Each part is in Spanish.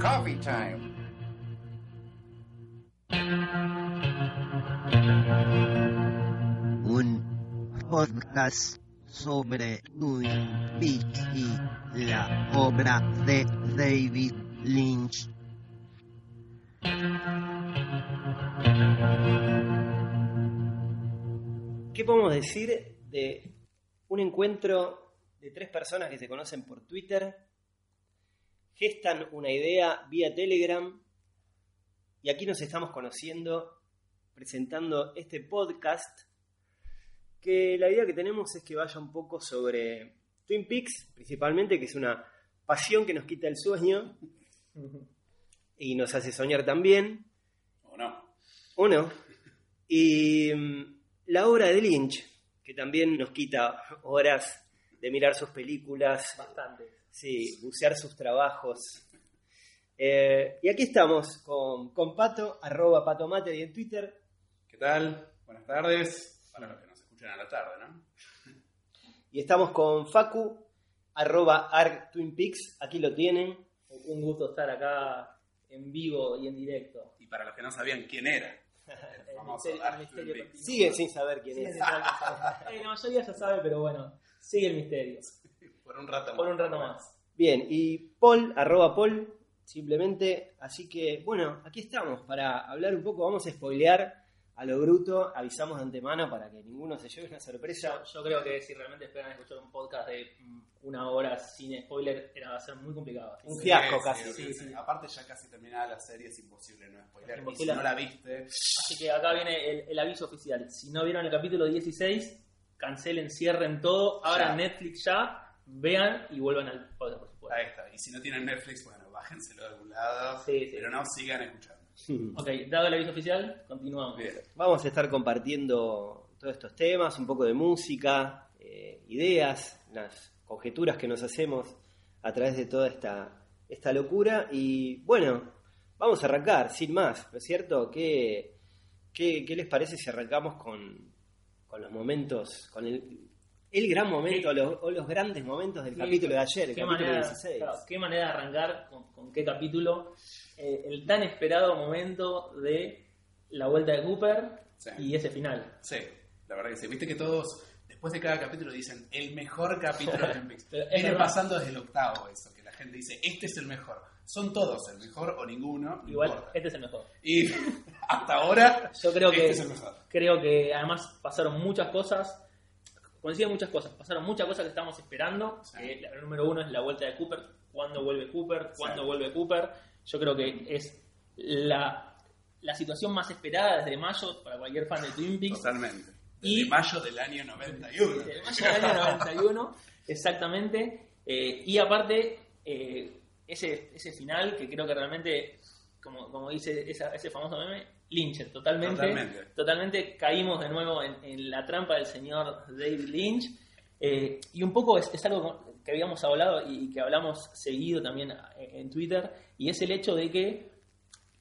coffee time. Un podcast sobre Twin Peaks y la obra de David Lynch. ¿Qué podemos decir de un encuentro de tres personas que se conocen por Twitter, gestan una idea vía Telegram y aquí nos estamos conociendo presentando este podcast que la idea que tenemos es que vaya un poco sobre Twin Peaks, principalmente, que es una pasión que nos quita el sueño y nos hace soñar también. ¿O no? ¿O no? Y mm, la obra de Lynch, que también nos quita horas de mirar sus películas. Bastante. Sí, bucear sus trabajos. Eh, y aquí estamos con, con Pato, arroba patomate y en Twitter. ¿Qué tal? Buenas tardes. Para los que nos escuchan a la tarde, ¿no? Y estamos con Facu, arroba arc Twin Peaks. Aquí lo tienen. Un gusto estar acá en vivo y en directo. Y para los que no sabían quién era, el famoso misterio- el misterio Twin Peaks. continúa. Sigue sin saber quién Sí, es. Eh, la mayoría ya sabe, pero bueno, sigue el misterio. Por un rato Por más. un rato más. Bien, y Paul, arroba Paul, simplemente. Así que, bueno, aquí estamos para hablar un poco. Vamos a spoilear a lo bruto. Avisamos de antemano para que ninguno se lleve una sorpresa. Yo, yo creo que si realmente esperan escuchar un podcast de mm, una hora sin spoiler, era, va a ser muy complicado. Un Sí, fiasco sí, casi. sí, Sí. Aparte ya casi terminada la serie, es imposible no spoiler. Es Y si imposible. no la viste, Así que acá viene el, el aviso oficial. Si no vieron el capítulo 16, cancelen, cierren todo, abran Ya. Netflix ya, vean y vuelvan al podcast, por supuesto. ahí está. Y si no tienen Netflix, bueno, bájenselo de algún lado. Sí, sí. Pero no, sigan escuchando. Ok, dado el aviso oficial, continuamos. Bien. Vamos a estar compartiendo todos estos temas, un poco de música, eh, ideas, las conjeturas que nos hacemos a través de toda esta, esta locura. Y bueno, vamos a arrancar, sin más, ¿no es cierto? ¿Qué, qué, qué les parece si arrancamos con, con los momentos, con el, el gran momento o los, o los grandes momentos del Sí, capítulo de ayer, el ¿Qué capítulo manera, 16? claro, qué manera de arrancar, con, con qué capítulo, eh, el tan esperado momento de la vuelta de Cooper Sí. y ese final. Sí, la verdad que sí. Viste que todos, después de cada capítulo, dicen el mejor capítulo de es Viene pasando desde el octavo eso, que la gente dice, este es el mejor. Son todos el mejor o ninguno, no Igual, importa. este es el mejor. Y hasta ahora, Yo creo este que, es el mejor. creo que además pasaron muchas cosas, coinciden muchas cosas, pasaron muchas cosas que estamos esperando. La número uno es la vuelta de Cooper, cuándo vuelve Cooper, cuándo vuelve Cooper. Yo creo que es la, la situación más esperada desde mayo para cualquier fan de Twin Peaks. Totalmente. Y- Desde mayo del año 91. Desde mayo del año 91, exactamente. Eh, y aparte, eh, ese, ese final que creo que realmente, como, como dice esa- ese famoso meme, Lynch, totalmente, Totalmente. totalmente caímos de nuevo en, en la trampa del señor David Lynch. Eh, y un poco es, es algo que habíamos hablado y que hablamos seguido también en, Twitter, y es el hecho de que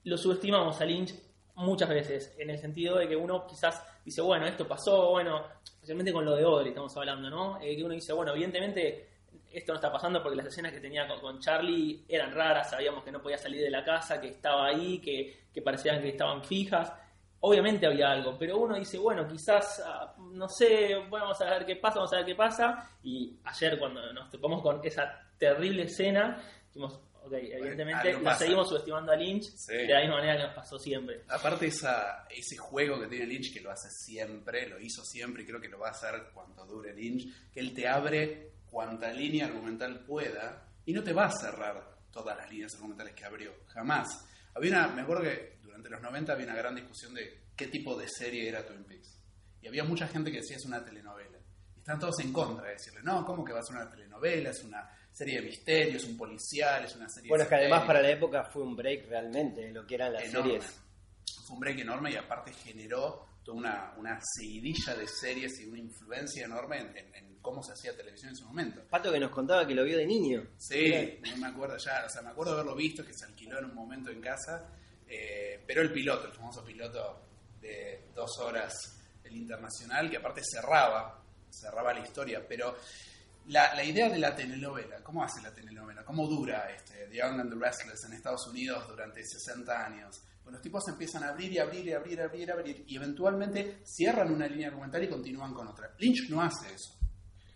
lo subestimamos a Lynch muchas veces, en el sentido de que uno quizás dice, bueno, esto pasó, bueno, especialmente con lo de Audrey estamos hablando, ¿no? Eh, que uno dice, bueno, evidentemente esto no está pasando porque las escenas que tenía con, con Charlie eran raras, sabíamos que no podía salir de la casa, que estaba ahí, que, que parecían que estaban fijas. Obviamente había algo, pero uno dice, bueno, quizás, ah, no sé, bueno, vamos a ver qué pasa, vamos a ver qué pasa. Y ayer cuando nos topamos con esa terrible escena, dijimos, ok, evidentemente algo la pasa. seguimos subestimando a Lynch Sí. de la misma manera que nos pasó siempre. Aparte esa, ese juego que tiene Lynch, que lo hace siempre, lo hizo siempre y creo que lo va a hacer cuando dure Lynch, que él te abre cuanta línea argumental pueda y no te va a cerrar todas las líneas argumentales que abrió, jamás. Había una, me acuerdo que durante los 90 había una gran discusión de qué tipo de serie era Twin Peaks. Y había mucha gente que decía es una telenovela. Y están todos en contra de decirle, no, ¿cómo que va a ser una telenovela? Es una serie de misterio, es un policial, es una serie Bueno, es que además esotérica". para la época fue un break realmente de lo que eran las enorme. series. Fue un break enorme y aparte generó toda una, una seguidilla de series y una influencia enorme en, en- en cómo se hacía televisión en su momento. Pato que nos contaba que lo vio de niño. Sí, no me acuerdo ya, o sea, me acuerdo de haberlo visto, que se alquiló en un momento en casa, eh, pero el piloto, el famoso piloto de dos horas, el internacional, que aparte cerraba, cerraba la historia, pero la, la idea de la telenovela, ¿cómo hace la telenovela? ¿cómo dura este, The Young and the Restless en Estados Unidos durante 60 años? Pues los tipos empiezan a abrir y abrir y abrir y abrir y abrir y eventualmente cierran una línea argumental y continúan con otra. Lynch no hace eso.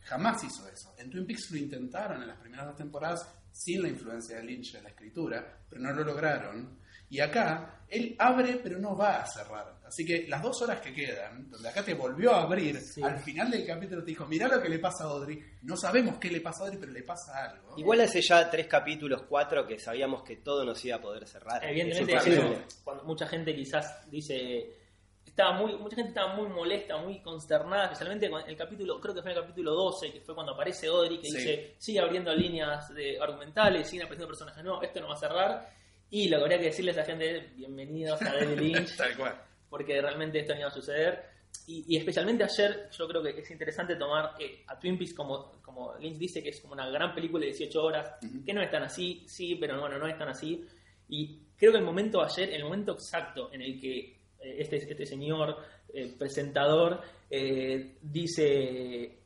Jamás hizo eso. En Twin Peaks lo intentaron en las primeras dos temporadas sin la influencia de Lynch en la escritura, pero no lo lograron. Y acá, él abre, pero no va a cerrar. Así que las dos horas que quedan, donde acá te volvió a abrir, Sí. al final del capítulo te dijo, mirá lo que le pasa a Audrey. No sabemos qué le pasa a Audrey, pero le pasa algo. Igual hace ya tres capítulos, cuatro, que sabíamos que todo nos iba a poder cerrar. Evidentemente, cuando mucha gente quizás dice. Estaba muy, mucha gente estaba muy molesta, muy consternada, especialmente con el capítulo, creo que fue el capítulo 12, que fue cuando aparece Audrey, que Sí. dice, sigue abriendo líneas de argumentales, siguen apareciendo personajes, no, esto no va a cerrar. Y lo que habría que decirle a esa gente es, bienvenidos a David Lynch, Tal cual. porque realmente esto no iba a suceder. Y, y especialmente ayer, yo creo que es interesante tomar eh, a Twin Peaks como, como Lynch dice, que es como una gran película de 18 horas, Ujú. que no es tan así, sí, pero bueno, no es tan así. Y creo que el momento ayer, el momento exacto en el que este, este señor eh, presentador eh, dice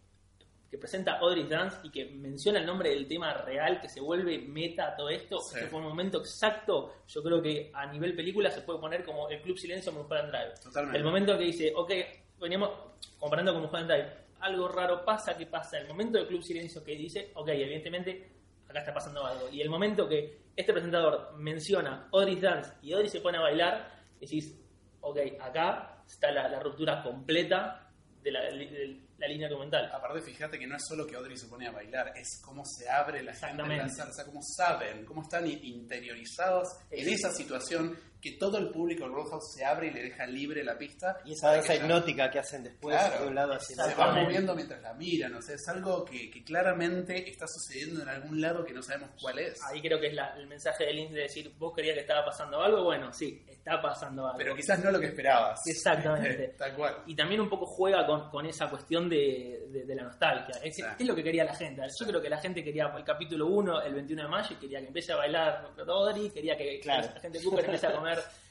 que presenta Audrey Dance y que menciona el nombre del tema real, que se vuelve meta a todo esto, Sí. fue un momento exacto, yo creo que a nivel película se puede poner como el Club Silencio Mulholland Drive. Totalmente. El momento que dice, ok, veníamos comparando con Mulholland Drive, algo raro pasa, ¿qué pasa? El momento del Club Silencio que dice, ok, evidentemente acá está pasando algo. Y el momento que este presentador menciona Audrey Dance y Audrey se pone a bailar, decís, ok, acá está la, la ruptura completa de la, de la línea documental. Aparte, fíjate que no es solo que Audrey se pone a bailar, es cómo se abre la gente Exactamente. sala, o sea, cómo saben, cómo están interiorizados en esa situación que todo el público del Roadhouse se abre y le deja libre la pista. Y esa danza hipnótica que hacen después Claro. de un lado hacia el se va otro. Moviendo mientras la miran, o sea, es algo que, que claramente está sucediendo en algún lado que no sabemos cuál es. Ahí creo que es la- el mensaje de Lynch de decir, vos querías que estaba pasando algo, bueno, sí, está pasando algo. Pero quizás no lo que esperabas. Exactamente. Tal cual. y también un poco juega con, con esa cuestión de, de- de la nostalgia. Es. ¿Qué es lo que quería la gente? Yo creo que la gente quería el capítulo 1, el 21 de mayo, y quería que empiece a bailar Rodri, quería que, Claro. la gente Cooper empiece a comer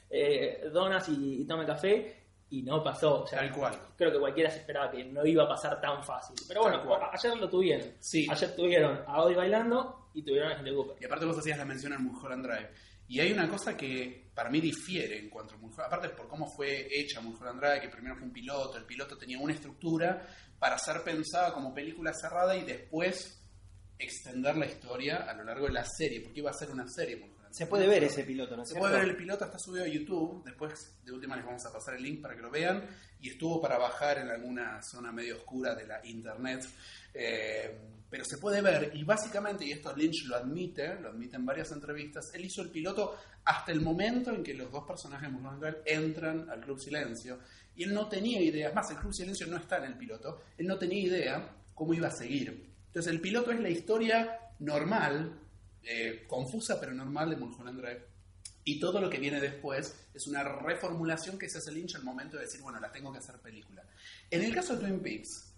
eh, donas y, y tome café, y no pasó. O sea, Tal cual. Creo que cualquiera se esperaba que no iba a pasar tan fácil. Pero bueno, ayer lo tuvieron. Sí. Ayer tuvieron a Audi bailando y tuvieron a gente Cooper. Y aparte vos hacías la mención al Mulholland Drive. Y hay una cosa que para mí difiere en cuanto a Mulholland aparte por cómo fue hecha Mulholland Drive, que primero fue un piloto, el piloto tenía una estructura para ser pensada como película cerrada y después extender la historia a lo largo de la serie, porque iba a ser una serie Mulholland Se puede ver ese piloto, ¿no es Se cierto? puede ver el piloto, está subido a YouTube. Después, de última, les vamos a pasar el link para que lo vean. Y estuvo para bajar en alguna zona medio oscura de la internet. Eh, pero se puede ver. Y básicamente, y esto Lynch lo admite, lo admite en varias entrevistas, él hizo el piloto hasta el momento en que los dos personajes Drive entran al Club Silencio. Y él no tenía idea, más, el Club Silencio no está en el piloto, él no tenía idea cómo iba a seguir. Entonces, el piloto es la historia normal, eh, confusa pero normal de Mulholland Drive. Y todo lo que viene después es una reformulación que se hace Lynch al momento de decir, bueno, la tengo que hacer película. En el caso de Twin Peaks,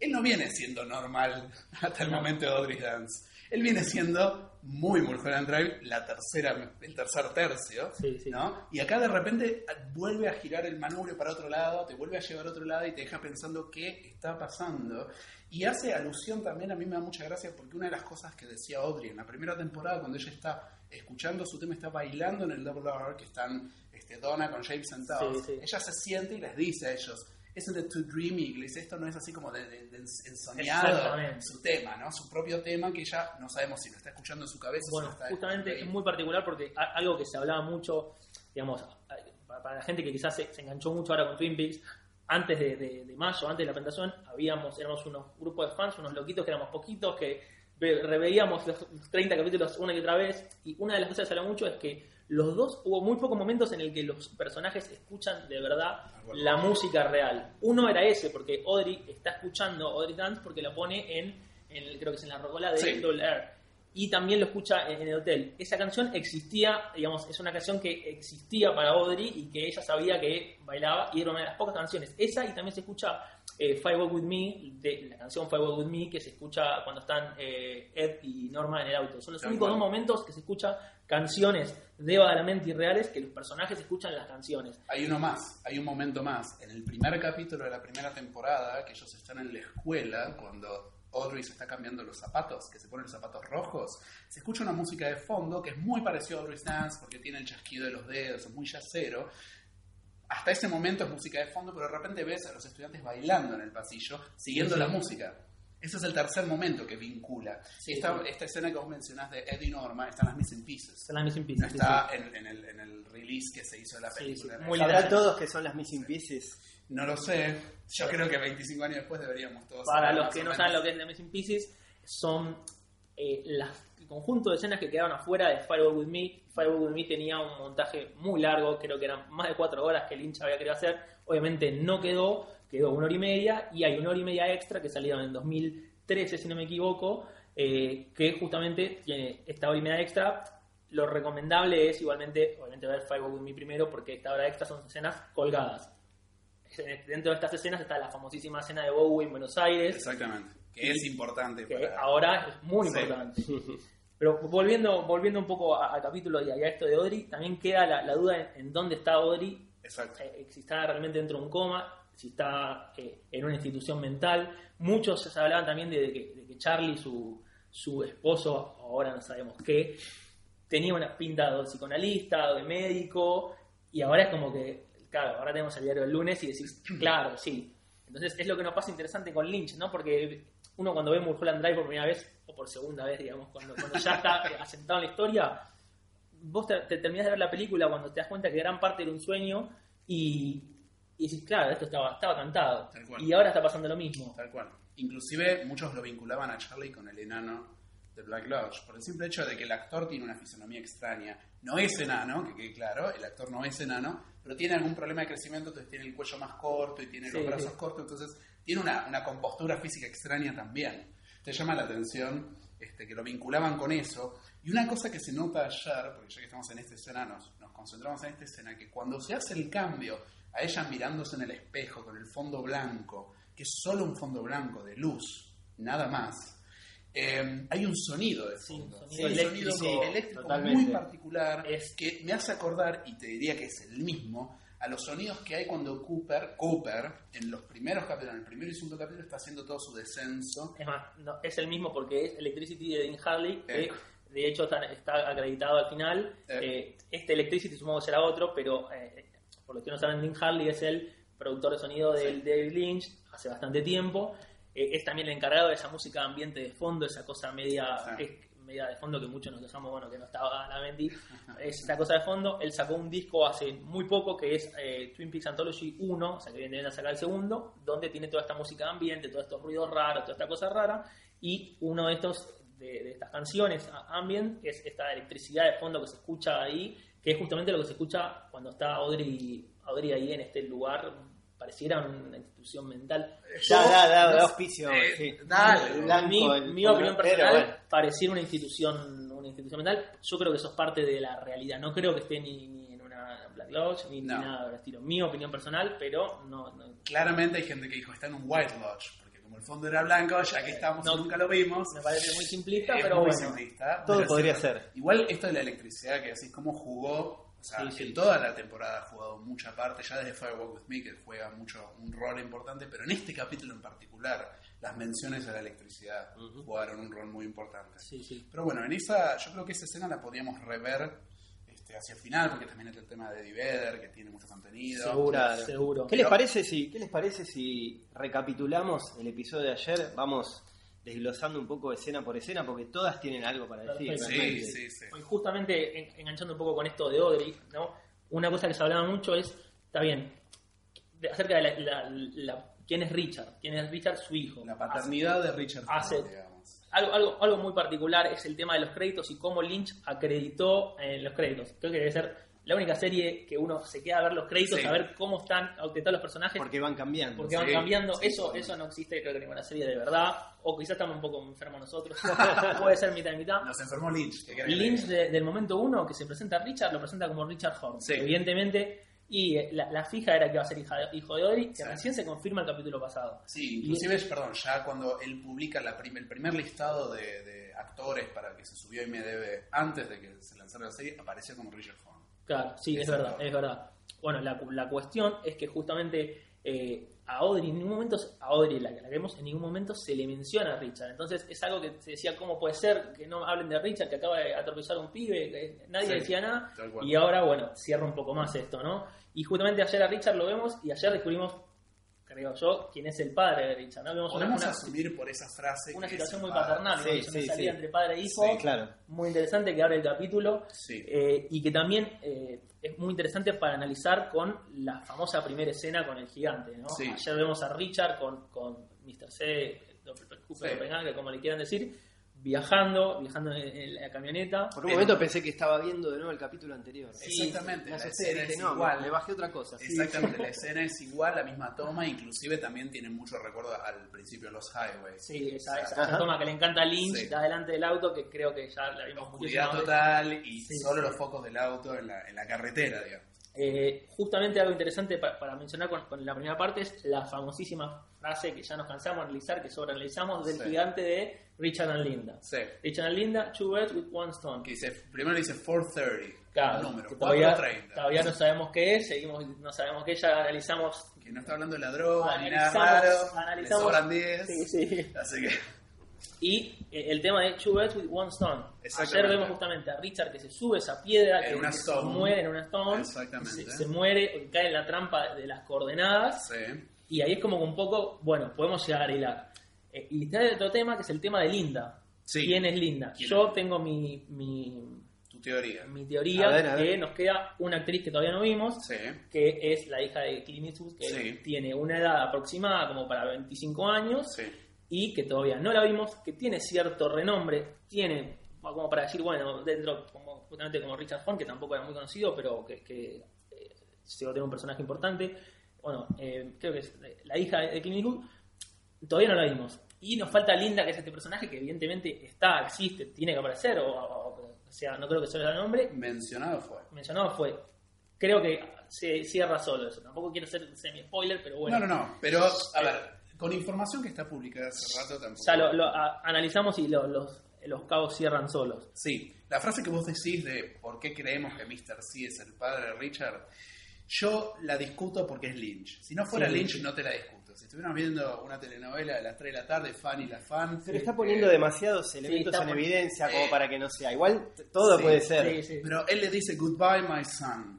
él no viene siendo normal hasta el momento de Audrey Dance. Él viene siendo muy Mulholland Drive, la tercera, el tercer tercio, Sí, sí. ¿no? Y acá de repente vuelve a girar el manubrio para otro lado, te vuelve a llevar a otro lado y te deja pensando qué está pasando. Y hace alusión también, a mí me da mucha gracia, porque una de las cosas que decía Audrey en la primera temporada, cuando ella está escuchando su tema, está bailando en el Double R, que están este, Donna con James sentados, Sí, sí. ella se siente y les dice a ellos, isn't too dreamy? Le dice, esto no es así como de, de- de ensoñado Exactamente. su tema, ¿no? Su propio tema que ella no sabemos si lo está escuchando en su cabeza o Bueno, si lo está justamente es muy particular porque algo que se hablaba mucho, digamos, para la gente que quizás se, se enganchó mucho ahora con Twin Peaks, antes de, de- de mayo, antes de la presentación, habíamos, éramos unos grupos de fans, unos loquitos que éramos poquitos, que ve- reveíamos los, los 30 capítulos una y otra vez, y una de las cosas que se habla mucho es que los dos, hubo muy pocos momentos en el que los personajes escuchan de verdad bueno. la música real. Uno era ese, porque Audrey está escuchando Audrey Dance porque la pone en, creo que es en la rocola de Sí. Double Air y también lo escucha en, el hotel. Esa canción existía, digamos, es una canción que existía para Audrey y que ella sabía que bailaba y era una de las pocas canciones. Esa y también se escucha eh, Firewalk With Me, de, la canción Firewalk With Me, que se escucha cuando están eh, Ed y Norma en el auto. Son los únicos dos momentos que se escucha canciones de Badalamente irreales que los personajes escuchan las canciones. Hay uno más, hay un momento más. En el primer capítulo de la primera temporada, que ellos están en la escuela, cuando Audrey se está cambiando los zapatos, que se ponen los zapatos rojos, se escucha una música de fondo que es muy parecida a Audrey's Dance porque tiene el chasquido de los dedos, es muy yacero. Hasta ese momento es música de fondo, pero de repente ves a los estudiantes bailando en el pasillo, siguiendo Sí, sí. la música. Ese es el tercer momento que vincula. Sí, esta, sí. esta escena que vos mencionás de Eddie Norma está en las Missing Pieces. Son las Missing No Pieces. sí, está en, en el, en el release que se hizo de la película. sí, muy ¿Sabrán linda. todos que son las Missing Pieces? No lo sé. Yo creo que 25 años después deberíamos todos Para los que no saben lo que es The Missing Pieces, son eh, las- el conjunto de escenas que quedaron afuera de Firewall With Me. Firewall With Me tenía un montaje muy largo, creo que eran más de cuatro horas que Lynch había querido hacer. Obviamente no quedó, quedó una hora y media, y hay una hora y media extra que salieron en 2013, si no me equivoco, eh, que justamente tiene esta hora y media extra. Lo recomendable es igualmente, obviamente, ver Firewall With Me primero, porque esta hora extra son escenas colgadas. Dentro de estas escenas está la famosísima escena de Bowie en Buenos Aires, Exactamente. Que es importante que para... ahora es muy Sí. importante. Pero volviendo, volviendo un poco a- al capítulo y a, esto de Audrey, también queda la, la duda en, en dónde está Audrey, Exacto. eh, si está realmente dentro de un coma, si está eh, en una institución mental. Muchos se hablaban también de, de que, de que Charlie, su, su esposo, ahora no sabemos qué, tenía una pinta de psicoanalista de médico, y ahora es como que, claro, ahora tenemos el diario del lunes y decís, claro, sí. Entonces es lo que nos pasa interesante con Lynch, ¿no? Porque uno cuando ve Mulholland Drive por primera vez, o por segunda vez, digamos, cuando, cuando ya está asentado en la historia, vos te, te terminás de ver la película cuando te das cuenta que gran parte era un sueño y, y decís, claro, esto estaba, estaba cantado. Tal cual. Y ahora está pasando lo mismo. Tal cual. Inclusive muchos lo vinculaban a Charlie con el enano de Black Lodge, por el simple hecho de que el actor tiene una fisonomía extraña. No es enano, que quede claro, el actor no es enano, pero tiene algún problema de crecimiento, entonces tiene el cuello más corto y tiene los Sí, brazos sí. cortos, entonces tiene una, una compostura física extraña también. Te llama la atención este, que lo vinculaban con eso. Y una cosa que se nota ayer, porque ya que estamos en esta escena, nos, nos concentramos en esta escena, que cuando se hace el cambio a ella mirándose en el espejo con el fondo blanco, que es solo un fondo blanco de luz, nada más, eh, hay un sonido de Sí, un fondo. sonido eléctrico, sonido eléctrico totalmente. muy particular Es- que me hace acordar, y te diría que es el mismo, a los sonidos que hay cuando Cooper, Cooper, en los primeros capítulos, en el primero y segundo capítulo, está haciendo todo su descenso. Es más, no, es el mismo porque es Electricity de Dean Harley, que Eh. de hecho está, está acreditado al final. Eh. Este Electricity supongo que será otro, pero eh, por lo que no saben, Dean Harley es el productor de sonido del David Lynch hace bastante tiempo. Eh, es también el encargado de esa música ambiente de fondo, esa cosa media, que es media de fondo que muchos nos dejamos, bueno, que no estaba la Mendy. Es esa cosa de fondo. Él sacó un disco hace muy poco que es eh, Twin Peaks Anthology 1, o sea que viene a sacar el segundo, donde tiene toda esta música de ambiente, todos estos ruidos raros, toda esta cosa rara. Y uno de estos de, de estas canciones ambient es esta electricidad de fondo que se escucha ahí, que es justamente lo que se escucha cuando está Audrey, Audrey ahí en este lugar, pareciera una institución mental. Da, da, da, da auspicio. eh, sí. dale. El blanco, mi, el opinión pero personal bueno. pareciera una institución una institución mental yo creo que eso es parte de la realidad no creo que esté ni, ni en una Black Lodge ni, nada del estilo mi opinión personal pero no, no- Claramente hay gente que dijo, está en un White Lodge, porque como el fondo era blanco, ya que estamos No. y nunca lo vimos, me parece muy simplista es pero muy bueno simplista. Todo podría ser. Igual esto de la electricidad, que decís cómo jugó, o sea, Sí, sí. en toda la temporada ha jugado mucha parte, ya desde Firewalk With Me, que juega mucho un rol importante, pero en este capítulo en particular, las menciones a la electricidad jugaron un rol muy importante. sí sí Pero bueno, en esa, yo creo que esa escena la podríamos rever este, hacia el final, porque también está el tema de Eddie Vedder, que tiene mucho contenido. seguro Claro. seguro ¿Qué les Pero- parece si, qué les parece si recapitulamos el episodio de ayer? Vamos desglosando un poco escena por escena, porque todas tienen algo para decir. Sí, sí, sí. Y justamente en- enganchando un poco con esto de Audrey, ¿no? Una cosa que se hablaba mucho es, está bien, de- acerca de la, la- la- quién es Richard, quién es Richard su hijo. La paternidad de Richard hace- Ford, digamos. Algo, algo, algo muy particular es el tema de los créditos y cómo Lynch acreditó en los créditos. Creo que debe ser la única serie que uno se queda a ver los créditos, Sí. a ver cómo están acreditados los personajes, Porque van cambiando. porque van Sí, cambiando. sí, eso sí. eso no existe, creo que en ninguna serie de verdad. O quizás estamos un poco enfermos nosotros. Puede ser mitad y mitad. Nos enfermó Lynch. ¿qué querés que Lynch de- del momento uno que se presenta a Richard lo presenta como Richard Horn, Sí. evidentemente. Y eh, la, la fija era que iba a ser hija de- hijo de Audrey, que Sí. recién se confirma el capítulo pasado. Sí, inclusive, perdón, ya cuando él publica la prim- el primer listado de, de actores para que se subió a IMDB antes de que se lanzara la serie, apareció como Richard Horn. Claro, sí, es verdad, es verdad. Bueno, la, la cuestión es que justamente eh, a Audrey en ningún momento, a Audrey, la que la vemos, en ningún momento se le menciona a Richard. Entonces es algo que se decía, ¿cómo puede ser que no hablen de Richard, que acaba de atropellar a un pibe, que nadie Sí, decía nada? Y ahora, bueno, cierra un poco más esto, ¿no? Y justamente ayer a Richard lo vemos y ayer descubrimos, creo yo, quién es el padre de Richard, ¿no? Vemos una, Podemos una- asumir por esa frase. una que situación es muy padre. paternal, ¿no? Sí, Es una sí, salida sí. entre padre e hijo, Sí, claro. muy interesante que abre el capítulo Sí. eh, y que también eh, es muy interesante para analizar con la famosa primera escena con el gigante. ¿no? Sí. Ayer vemos a Richard con, con Mr. C, Sí. Doppelganger, como le quieran decir, viajando, viajando en, la camioneta. Por un Pero- momento pensé que estaba viendo de nuevo el capítulo anterior. Exactamente, Me la escena es no, igual. le bajé otra cosa. sí. Exactamente, la escena es igual, la misma toma, inclusive también tiene mucho recuerdo al principio de los highways. Sí, esa, esa toma que le encanta a Lynch, Sí. de adelante del auto, que creo que ya la vimos Oscuridad total y Sí, solo sí. los focos del auto en la, en la carretera, digamos. Eh, justamente algo interesante pa- para mencionar con, con la primera parte es la famosísima frase que ya nos cansamos de analizar, que sobreanalizamos del Sí. gigante de Richard and Linda. Sí. Richard and Linda, two birds with one stone. Que dice, primero dice 430, Claro, número, todavía, 430. todavía no sabemos qué es, seguimos, no sabemos qué, ya analizamos. Que no está hablando de la droga ni nada Analizamos- raro, analizamos- le sobran 10. Sí, sí. Así que, Y eh, el tema de Two Birds with One Stone. Ayer vemos justamente a Richard que se sube esa piedra, En que, una que se muere en una stone, Exactamente. Se, se muere, cae en la trampa de las coordenadas. sí. Y ahí es como que un poco, bueno, podemos llegar a hilar. Eh, y está el otro tema que es el tema de Linda. Sí. ¿Quién es Linda? ¿Quién Yo es? tengo mi, mi, Tu teoría. mi teoría A ver, a que nos queda una actriz que todavía no vimos, Sí. que es la hija de Clint Eastwood, que Sí. tiene una edad aproximada como para 25 años y que todavía no la vimos, que tiene cierto renombre, tiene como para decir, bueno, dentro, como, justamente como Richard Font, que tampoco era muy conocido, pero que, que eh, llegó a tener un personaje importante. Bueno, eh, creo que es la hija de Clint Eastwood, todavía no la vimos. Y nos falta Linda, que es este personaje que evidentemente está, existe, tiene que aparecer, o, o- o sea, no creo que sea el nombre, Mencionado fue. mencionado fue. Creo que se cierra solo eso. Tampoco quiero ser semi-spoiler, pero bueno. No, no, no. Pero, a ver, con información que está publicada hace rato tampoco. Ya lo, lo a- analizamos y lo- los, los cabos cierran solos. Sí, la frase que vos decís de por qué creemos que Mr. C es el padre de Richard, yo la discuto porque es Lynch. Si no fuera Sí. Lynch, no te la discuto. Si estuviéramos viendo una telenovela de las 3 de la tarde, Fanny la fan. Pero está poniendo eh, demasiados elementos en evidencia como Eh, para que no sea. Igual todo sí, puede ser. Pero él le dice goodbye, my son.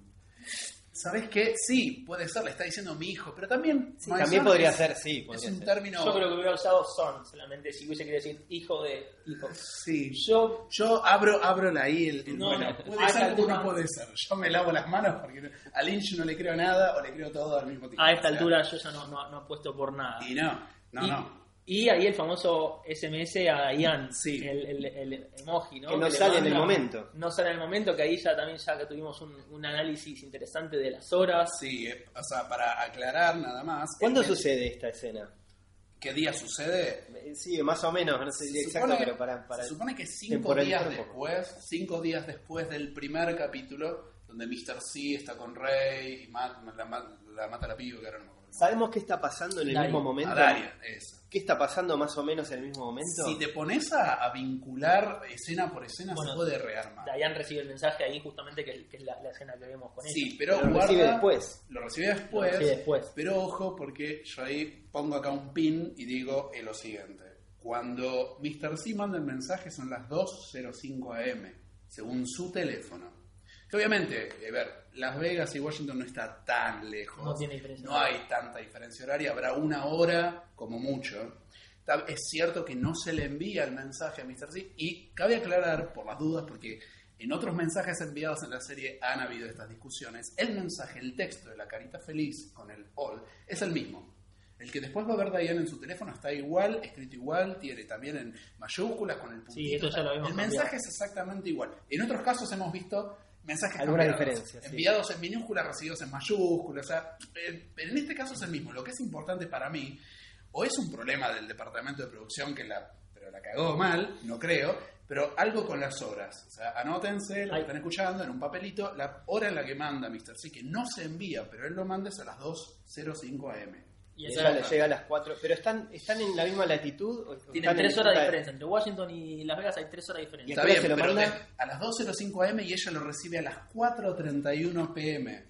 ¿Sabes qué? Sí, puede ser, le está diciendo mi hijo, pero también. Sí, my también son podría es- ser, sí. Es un ser. término. Yo creo que hubiera usado son, solamente si hubiese querido decir hijo de hijo. Sí. Yo, Yo abro, abro la ahí el, el- No, bueno, no, puede ser como no puede ser. Yo me lavo las manos porque a Lynch no le creo nada o le creo todo al mismo tiempo. a esta O sea, altura, yo ya no, no, no apuesto por nada. Y no, no, y, no. Y ahí el famoso SMS a Ian, Sí. el, el, el emoji, ¿no? Que no le sale en el momento. No sale en el momento, que ahí ya también ya que tuvimos un, un análisis interesante de las horas. Sí, eh, o sea, para aclarar nada más. ¿Cuándo eh, sucede esta escena? ¿Qué día sucede? Eh, Sí, más o menos, no sé Se exacto, supone- pero para... para Se supone que cinco días después, cinco días después del primer capítulo, donde Mr. C está con Rey y ma- la, ma- la mata a la piba, que ahora no me acuerdo. ¿Sabemos qué está pasando en el Daria. mismo momento? A Daria, esa. ¿Qué está pasando más o menos en el mismo momento? Si te pones a, a vincular escena por escena, Bueno, se puede rearmar. Diane recibe el mensaje ahí justamente que, que es la, la escena que vemos con ella. Sí, pero, Pero lo guarda- recibe después. Lo recibe Lo después. recibe después. Pero ojo, porque yo ahí pongo acá un pin y digo eh, lo siguiente. Cuando Mr. C manda el mensaje son las 2.05 am, según su teléfono. Que obviamente, a ver, Las Vegas y Washington no está tan lejos. No tiene diferencia. No hay tanta diferencia horaria, habrá una hora como mucho. Es cierto que no se le envía el mensaje a Mr. C y cabe aclarar, por las dudas, porque en otros mensajes enviados en la serie han habido estas discusiones, el mensaje, el texto de la carita feliz con el all es el mismo. El que después va a ver Diane en su teléfono está igual, escrito igual, tiene también en mayúsculas con el puntito. Sí, esto ya lo habíamos El cambiado. mensaje es exactamente igual. En otros casos hemos visto mensajes Alguna diferencia, sí. enviados en minúsculas, recibidos en mayúsculas. O sea, pero en este caso es el mismo. Lo que es importante para mí, o es un problema del departamento de producción que la, pero la cagó mal, no creo, pero algo con las horas. O sea, anótense, lo están escuchando, en un papelito, la hora en la que manda Mr. C, que no se envía, pero él lo manda es a las 2.05 am. Y ella le llega a las 4. ¿Pero están, están en la misma latitud? O Tienen están tres en horas de diferencia. Entre Washington y Las Vegas hay tres horas de ¿Y diferencia. Está bien, se lo pero manda? de- a las 2.05 am y ella lo recibe a las 4.31 pm.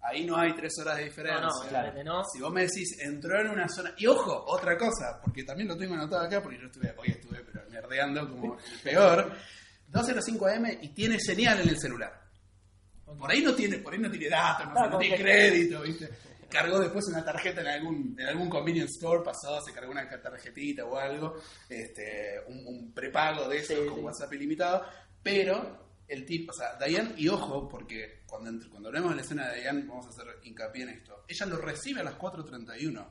ahí no hay tres horas de diferencia. No, no, claramente no. Si vos me decís, entró en una zona. Y ojo, otra cosa, porque también lo tengo anotado acá, porque yo estuve, hoy estuve, pero nerdeando como el peor. 205 AM y tiene señal en el celular. Por ahí no tiene, por ahí no tiene datos, no, no como tiene crédito, ¿viste? Cargó después una tarjeta en algún, en algún convenience store, pasó, se cargó una tarjetita o algo, este, un, un prepago de eso Sí, con sí. WhatsApp ilimitado, pero el tipo, o sea, Diane, y ojo, porque cuando, cuando hablemos de la escena de Diane vamos a hacer hincapié en esto, ella lo recibe a las 4.31,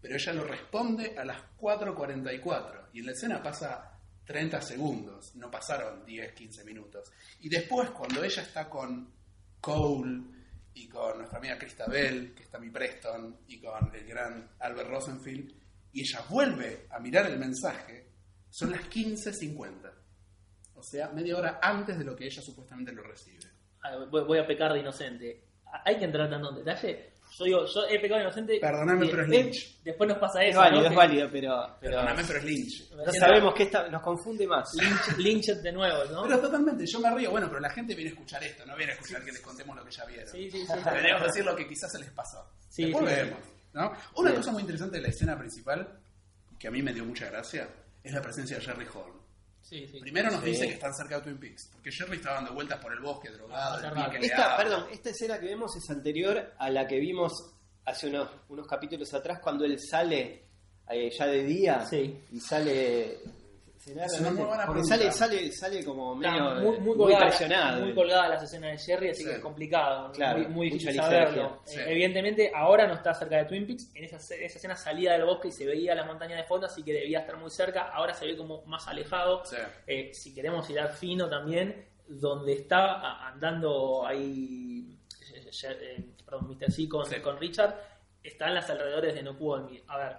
pero ella lo responde a las 4.44, y en la escena pasa 30 segundos, no pasaron 10, 15 minutos. Y después, cuando ella está con Cole y con nuestra amiga Christabel, que está mi Preston, y con el gran Albert Rosenfield, y ella vuelve a mirar el mensaje, son las 15.50. O sea, media hora antes de lo que ella supuestamente lo recibe. Ah, voy, voy a pecar de inocente. Hay que entrar tanto en detalle. Yo digo, yo he pecado inocente. Perdóname, pero es Lynch. Después nos pasa Es eso. válido, ¿no? es válido, pero, pero Perdóname, pero es Lynch. no sabemos que esta nos confunde más. Lynch, Lynch de nuevo, ¿no? Pero totalmente, yo me río. Bueno, pero la gente viene a escuchar esto, no viene a escuchar que les contemos lo que ya vieron. Sí, sí, sí. Deberíamos decir lo que quizás se les pasó. Sí, Después sí, vemos. ¿no? Una cosa muy interesante de la escena principal, que a mí me dio mucha gracia, es la presencia de Jerry Horn. Sí, sí. Primero nos Sí. dice que están cerca de Twin Peaks, porque Jerry estaba dando vueltas por el bosque, drogado, el le Esta, perdón, esta escena que vemos es anterior a la que vimos hace unos, unos capítulos atrás cuando él sale eh, ya de día Sí. y sale. ¿Será Es una realmente? muy buena Porque sale, sale, sale como medio Está eh, muy, muy, muy colgada, presionado. muy colgada las escenas de Jerry, así Sí. que es complicado, Claro, muy, muy difícil saberlo. Sí. Eh, evidentemente, ahora no está cerca de Twin Peaks, en esa, esa escena salía del bosque y se veía la montaña de fondo, así que debía estar muy cerca, ahora se ve como más alejado. Sí. Eh, si queremos ir fino también, donde está andando ahí, perdón, Mr. C con, Sí. con Richard, está en las alrededores de No Puedo Dormir. A ver,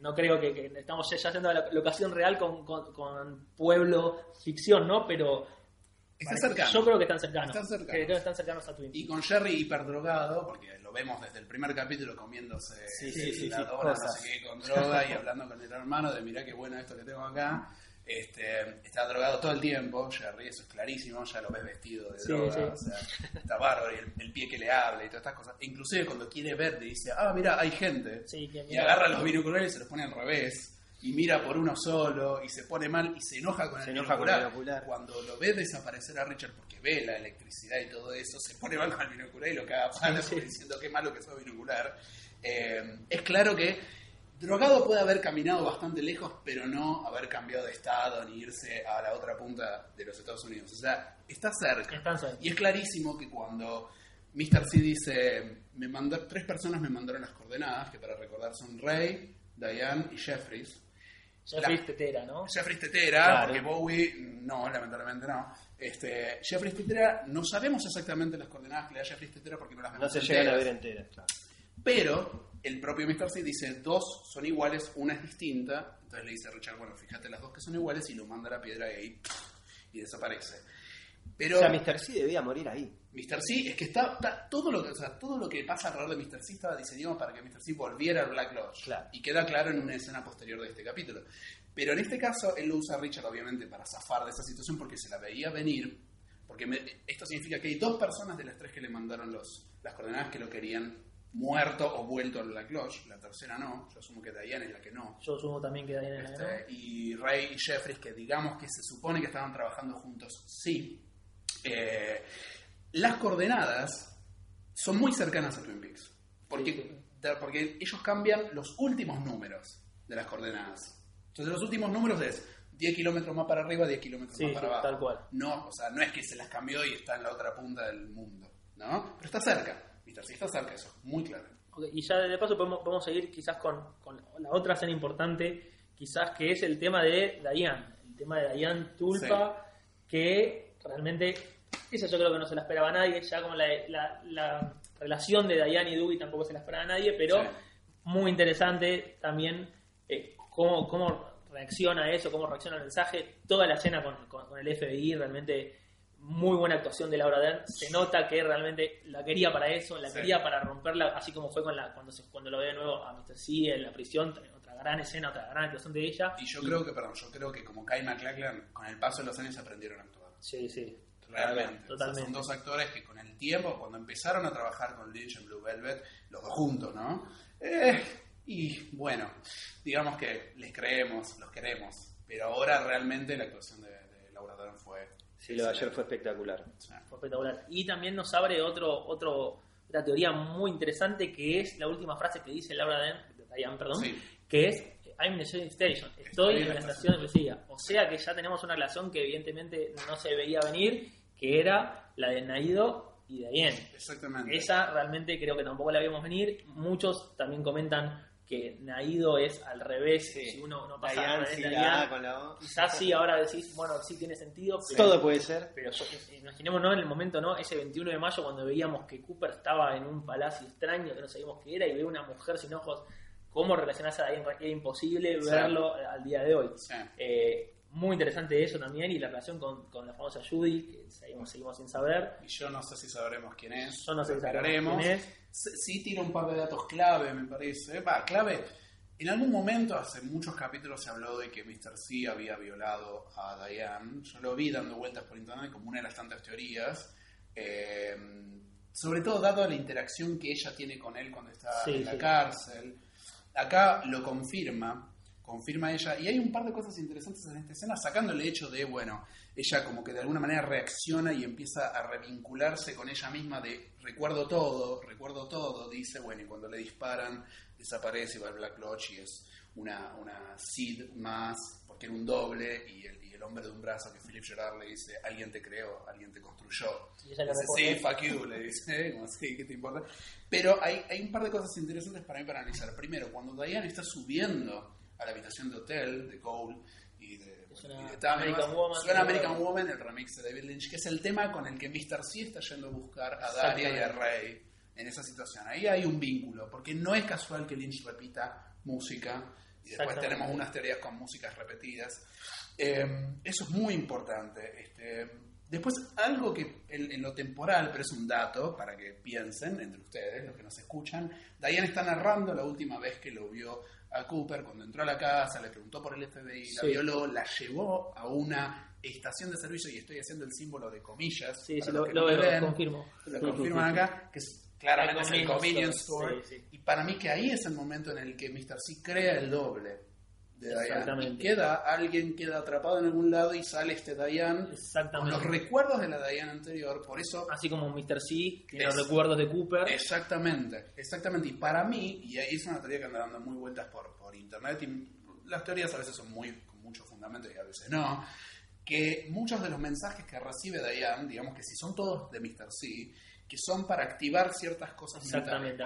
no creo que, que estamos ya, haciendo la locación real con, con- con pueblo ficción, ¿no? Pero Está cercano. Yo creo que están cercanos. Están cercanos. Que creo que están cercanos a Twin Y con Jerry hiperdrogado, porque lo vemos desde el primer capítulo comiéndose Sí, sí, sí, la dona, no sé qué, con droga y hablando con el hermano de mirá qué bueno esto que tengo acá. Este, está drogado todo el tiempo, Jerry, eso es clarísimo, ya lo ves vestido de Sí, droga, sí. o sea, está bárbaro, y el, el pie que le habla y todas estas cosas. Inclusive cuando quiere ver, le dice, ah, mira, hay gente. Sí, Y agarra los binoculares y se los pone al revés. Y mira por uno solo y se pone mal y se enoja con Se el enoja con binocular. el binocular. Cuando lo ve desaparecer a Richard porque ve la electricidad y todo eso, se pone mal con el binocular y lo caga diciendo qué malo que sos binocular. Eh, es claro que drogado puede haber caminado bastante lejos, pero no haber cambiado de estado ni irse a la otra punta de los Estados Unidos. O sea, está cerca. Están cerca. Y es clarísimo que cuando Mr. C dice, me mandó, tres personas me mandaron las coordenadas, que para recordar son Ray, Diane y Jeffries. Jeffrey La- Tetera, ¿no? Jeffries Tetera, Claro. porque Bowie, no, lamentablemente no. Este, Jeffries Tetera, no sabemos exactamente las coordenadas que le da Jeffries Tetera porque no las No vemos se llegan a ver enteras. claro. Pero el propio Mr. C dice, dos son iguales, una es distinta. Entonces le dice a Richard, bueno, fíjate las dos que son iguales y lo manda a la piedra ahí y desaparece. Pero O sea, Mr. C debía morir ahí. Mr. C es que está, está- todo lo que o sea, todo lo que pasa alrededor de Mr. C estaba diseñado para que Mr. C volviera al Black Lodge Claro. y queda claro en una escena posterior de este capítulo. Pero en este caso él lo usa a Richard obviamente para zafar de esa situación porque se la veía venir, porque me- esto significa que hay dos personas de las tres que le mandaron los, las coordenadas que lo querían muerto o vuelto Black Lodge, la tercera no, yo asumo que Diane es la que no. Yo asumo también que Diane es la Este, y Ray y Jeffries, que digamos que se supone que estaban trabajando juntos, sí. Eh, las coordenadas son muy cercanas a Twin Peaks. Porque, Sí, porque ellos cambian los últimos números de las coordenadas. Entonces los últimos números es 10 kilómetros más para arriba, 10 kilómetros Sí, más para abajo. tal cual. No, o sea, no es que se las cambió y está en la otra punta del mundo, ¿no? Pero está cerca. Está cerca, eso es muy claro. Y ya de paso podemos, podemos seguir quizás con, con la otra escena importante, quizás que es el tema de Diane. El tema de Diane Tulpa, que realmente, esa yo creo que no se la esperaba a nadie, ya como la, la- la relación de Diane y Dewey tampoco se la esperaba a nadie, pero Sí. muy interesante también eh, cómo, cómo reacciona a eso, cómo reacciona al mensaje, toda la escena con, con- con el FBI, realmente muy buena actuación de Laura Dern, se nota que realmente la quería para eso, la Sí. quería para romperla, así como fue con la cuando se, cuando lo ve de nuevo a Mr. C en la prisión, otra gran escena, otra gran actuación de ella. Y yo creo que, perdón, yo creo que como Kai McLachlan, con el paso de los años aprendieron a actuar. Sí, sí. realmente. O sea, Totalmente. son dos actores que con el tiempo, cuando empezaron a trabajar con Lynch en Blue Velvet, los dos juntos, ¿no? Eh, y bueno, digamos que les creemos, los queremos, pero ahora realmente la actuación de, de Laura Dern fue... Sí, lo de ayer fue espectacular. Fue espectacular. Y también nos abre otro, otro, otra teoría muy interesante que es la última frase que dice Laura Diane, perdón, Sí. que es I'm in the Station, estoy en la estación de policía. O sea que ya tenemos una relación que evidentemente no se veía venir, que era la de Naido y Diane. Exactamente. Esa realmente creo que tampoco la vimos venir. Muchos también comentan que Naido es al revés, Sí. si uno no pasa revés sí. A con la O. Quizás sí, ahora decís, bueno, sí tiene sentido, pero Todo puede ser. pero yo, imaginemos, ¿no? En el momento, ¿no? Ese 21 de mayo, cuando veíamos que Cooper estaba en un palacio extraño, que no sabíamos qué era, y ve una mujer sin ojos, ¿cómo relacionarse a Diane? Era imposible Sí. verlo al día de hoy. Sí. Eh, muy interesante eso también, y la relación con, con la famosa Judy, que seguimos, seguimos sin saber. Y yo no sé si sabremos quién es. Yo no sé si sabremos quién es. Sí sí tira un par de datos clave, me parece. Va, clave. En algún momento, hace muchos capítulos, se habló de que Mr. C había violado a Diane. Yo lo vi dando vueltas por internet como una de las tantas teorías. Eh, sobre todo dado la interacción que ella tiene con él cuando está Sí, en la sí. cárcel. Acá lo confirma, confirma ella. Y hay un par de cosas interesantes en esta escena, sacando el hecho de, bueno, ella como que de alguna manera reacciona y empieza a revincularse con ella misma de recuerdo todo, recuerdo todo, dice, bueno, y cuando le disparan desaparece y va al Black Lodge y es una, una Sid más, porque era un doble, y el, y el hombre de un brazo que Philip Gerard le dice, alguien te creó, alguien te construyó. Y ella le Dice, sí, fuck you, le dice, como así, ¿qué te importa? Pero hay, hay un par de cosas interesantes para mí para analizar. Primero, cuando Diane está subiendo a la habitación de hotel de Cole y de, Suena y de Tama, American Woman, suena American Woman, el remix de David Lynch, que es el tema con el que Mr. C está yendo a buscar a Daria y a Ray en esa situación. Ahí hay un vínculo, porque no es casual que Lynch repita música y después tenemos unas teorías con músicas repetidas. Eh, eso es muy importante. Este, después, algo que en, en lo temporal, pero es un dato para que piensen entre ustedes, los que nos escuchan, Diane está narrando la última vez que lo vio a Cooper, cuando entró a la casa, le preguntó por el FBI, la Sí. violó, la llevó a una estación de servicio, y estoy haciendo el símbolo de comillas. Sí, para sí, lo, lo no veo, ven. confirmo. Lo confirman acá, que es, claramente es el Convenience convenience store, store. sí, sí. Y para mí que ahí es el momento en el que Mr. C crea el doble de Diane. Y queda, alguien queda atrapado en algún lado y sale este Diane con Exactamente. los recuerdos de la Diane anterior. Por eso, Así como Mr. C tiene los recuerdos de Cooper. exactamente, exactamente. Y para mí, y ahí es una teoría que anda dando muy vueltas por, por internet, y las teorías a veces son muy con mucho fundamento y a veces no, que muchos de los mensajes que recibe Diane, digamos que si son todos de Mr. C, que son para activar ciertas cosas Exactamente.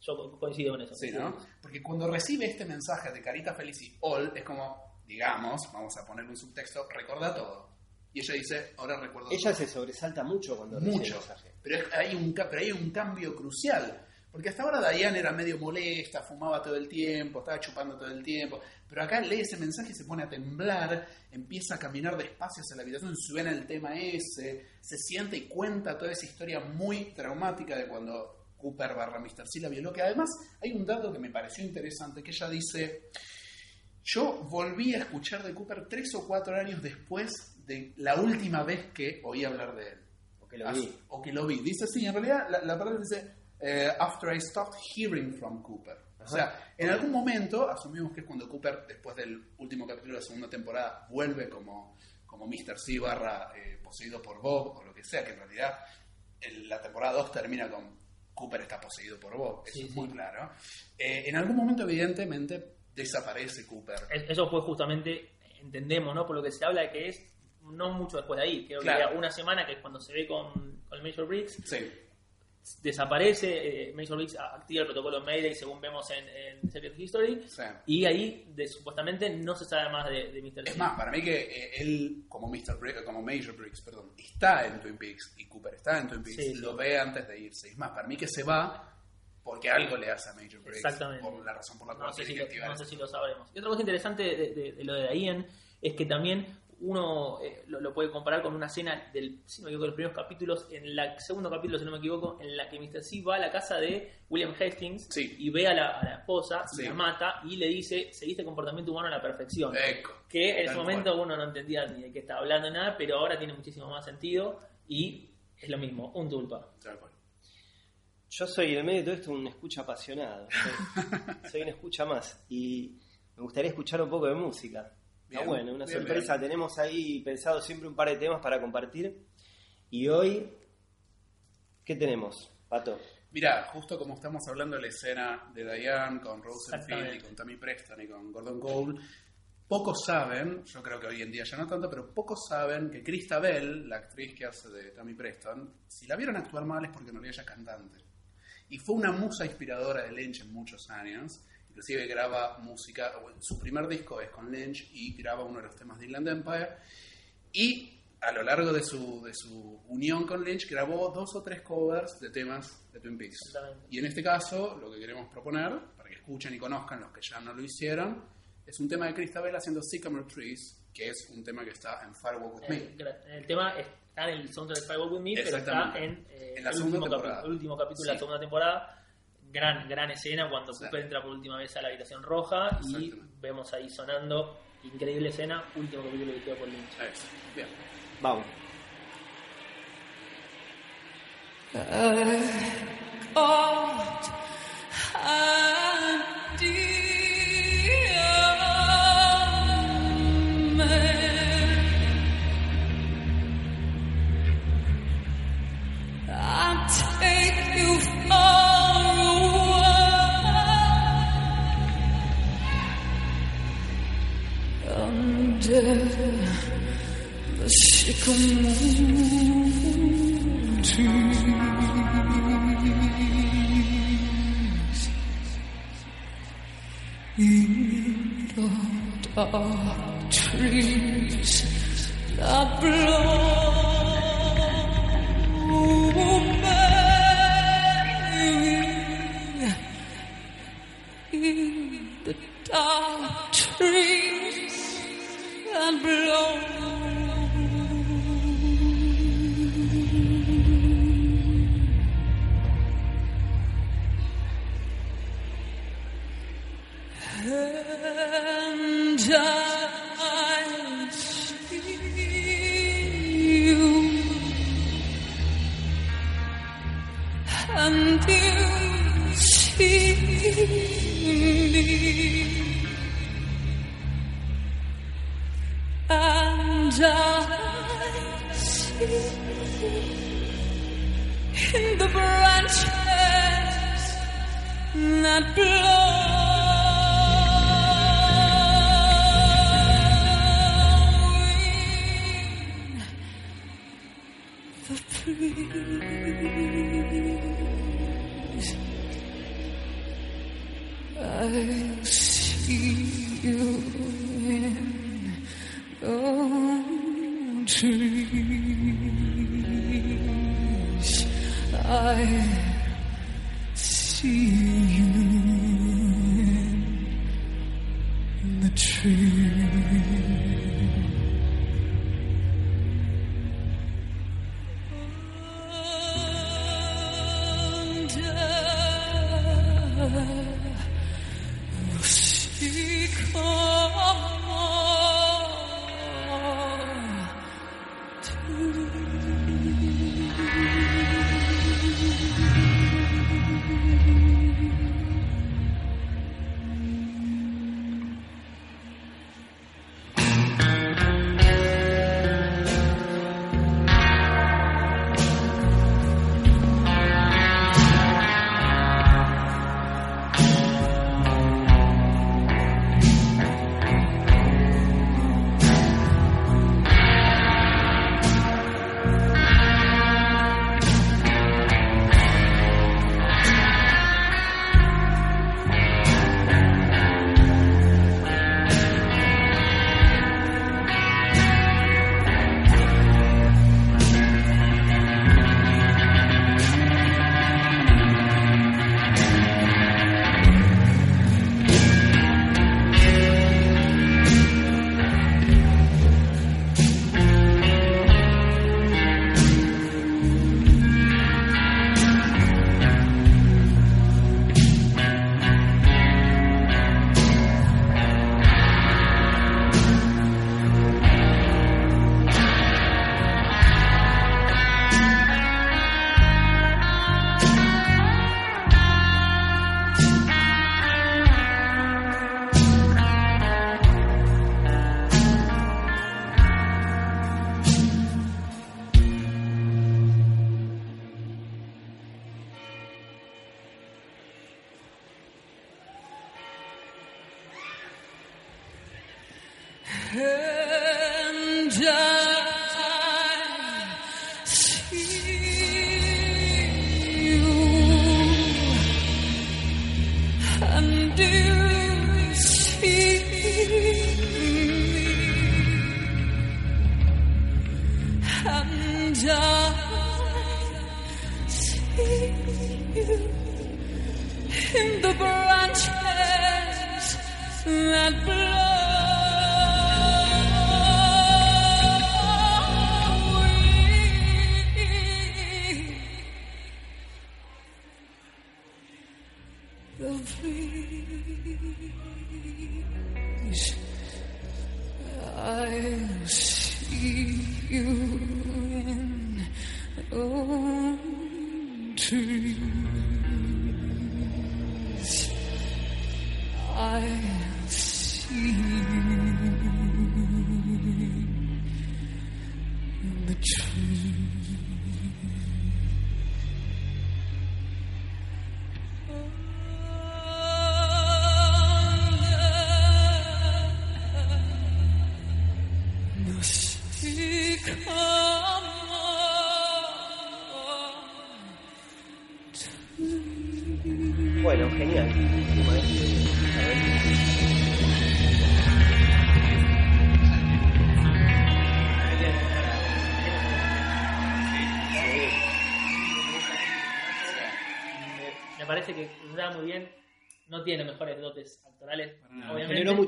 Yo coincido con eso. Sí, ¿no? Porque cuando recibe este mensaje de Carita Feliz y All, es como, digamos, vamos a ponerle un subtexto, recuerda todo. Y ella dice, ahora recuerdo Ella todo. se sobresalta mucho cuando recibe el Mucho. mensaje. Pero es- hay, un, pero hay un cambio crucial. Porque hasta ahora Diane era medio molesta, fumaba todo el tiempo, estaba chupando todo el tiempo. Pero acá lee ese mensaje y se pone a temblar, empieza a caminar despacio hacia la habitación, suena el tema ese, se siente y cuenta toda esa historia muy traumática de cuando Cooper barra Mr. C la violó. Que además hay un dato que me pareció interesante, que ella dice, yo volví a escuchar de Cooper tres o cuatro años después de la última vez que oí hablar de él. O que lo vi. O que lo vi. Dice sí, en realidad la, la palabra dice eh, after I stopped hearing from Cooper. O sea, en algún momento, asumimos que es cuando Cooper, después del último capítulo de la segunda temporada, vuelve como, como Mr. C barra eh, poseído por Bob o lo que sea, que en realidad el- la temporada 2 termina con Cooper está poseído por Bob. Eso Sí, es sí. muy claro. Eh, en algún momento, evidentemente, desaparece Cooper. Es- Eso fue justamente, entendemos, ¿no? Por lo que se habla de que es no mucho después de ahí. Creo Claro. que era una semana que es cuando se ve con, con el Major Briggs. Sí. Desaparece, eh, Major Briggs activa el protocolo Mayday según vemos en, en Secret History. sí. Y ahí de- supuestamente no se sabe más de, de Mr. Es C. más, para mí que eh, él, como, Mr. Bri- como Major Briggs, perdón, está en Twin Peaks y Cooper está en Twin Peaks, Sí, sí. lo ve antes de irse. Es más, para mí que se va porque algo le hace a Major Briggs. Exactamente. Por la razón por la cual no sé, si lo, no sé si lo sabremos. Y otra cosa interesante de, de- de lo de Ian es que también uno eh, lo, lo puede comparar con una escena del, si no me equivoco, de los primeros capítulos, en el segundo capítulo, si no me equivoco, en la que Mr. C va a la casa de William Hastings Sí. y ve a la, a la esposa, y Sí. la mata y le dice, seguiste comportamiento humano a la perfección. Eco. que en ese momento cual. uno no entendía ni de qué estaba hablando ni nada, pero ahora tiene muchísimo más sentido y es lo mismo, un tulpa. Tal cual. Yo soy en medio de todo esto un escucha apasionado. Soy, soy un escucha más. Y me gustaría escuchar un poco de música. Bien, bueno, una bien, sorpresa. bien. Tenemos ahí pensado siempre un par de temas para compartir. Y hoy, ¿qué tenemos, Pato? Mira, justo como estamos hablando de la escena de Diane con Rosenfield y con Tammy Preston y con Gordon Cole, pocos saben, yo creo que hoy en día ya no tanto, pero pocos saben que Krista Bell, la actriz que hace de Tammy Preston, si la vieron actuar mal es porque no era ella cantante. Y fue una musa inspiradora de Lynch en muchos años. Inclusive graba música, su primer disco es con Lynch y graba uno de los temas de Inland Empire. Y a lo largo de su, de su unión con Lynch grabó dos o tres covers de temas de Twin Peaks. Y en este caso, lo que queremos proponer, para que escuchen y conozcan los que ya no lo hicieron, es un tema de Christabel haciendo Sycamore Trees, que es un tema que está en Firewalk With Me. El, el tema está en el soundtrack de Firewalk With Me, pero está en, eh, En la el, último temporada. capi- el último capítulo de la Sí. segunda temporada. Gran, gran escena cuando. Cooper entra por última vez a la habitación roja y vemos ahí sonando increíble escena, último capítulo dirigido por Lynch. Eso. Bien. Vamos. God, In the dark trees that blow. In the dark trees that blow. And I see you, and you see me, and I see in the branches that blowing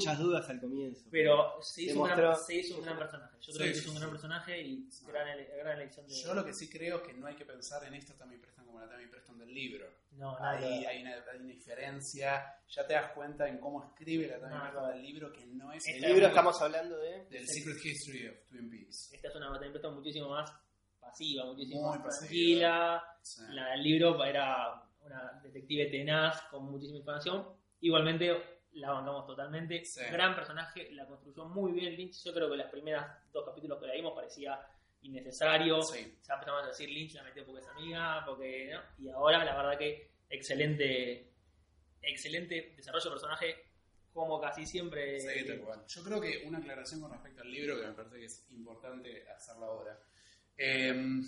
muchas dudas al comienzo. Pero se hizo, un gran, se hizo un gran personaje. Yo creo Sí, que hizo un gran sí. personaje y gran, ele- gran elección de. Yo lo que sí creo es que no hay que pensar en esto Tammy Preston como la Tammy Preston del libro. No, Ahí hay una, hay una diferencia. Ya te das cuenta en cómo escribe la Tammy No, Preston no. del libro que no es el Esta libro es- estamos hablando de. del Secret History of Twin Peaks. Esta es una batalla de muchísimo más pasiva, muchísimo Muy más pasiva. tranquila. Sí. La, el libro era una detective tenaz con muchísima información. Igualmente la bancamos totalmente. Sí. Gran personaje, la construyó muy bien Lynch. Yo creo que las primeras dos capítulos que leímos parecía innecesario. Sí. Ya empezamos a decir Lynch la metió porque es amiga, porque ¿no? y ahora la verdad que excelente, excelente desarrollo de personaje como casi siempre. Sí, tal cual. Yo creo que una aclaración con respecto al libro que me parece que es importante hacerla ahora. Eh,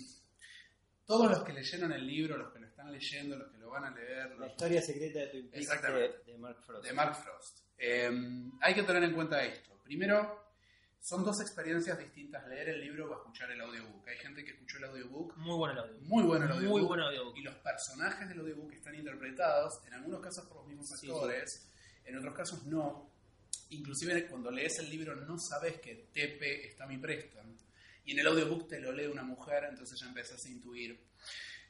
todos los que leyeron el libro, los que están leyendo, los que lo van a leer, La los- historia secreta de Twin Peaks Exactamente. de, de Mark Frost. de Mark Frost. Eh, hay que tener en cuenta esto. Primero, son dos experiencias distintas leer el libro o escuchar el audiobook. Hay gente que escuchó el audiobook, Muy bueno el audio. muy bueno el audiobook. Muy bueno el audiobook. Y los personajes del audiobook están interpretados, en algunos casos por los mismos Sí, actores, en otros casos no. Inclusive cuando lees el libro no sabes que Tepe está mi Preston. Y en el audiobook te lo lee una mujer, entonces ya empezás a intuir.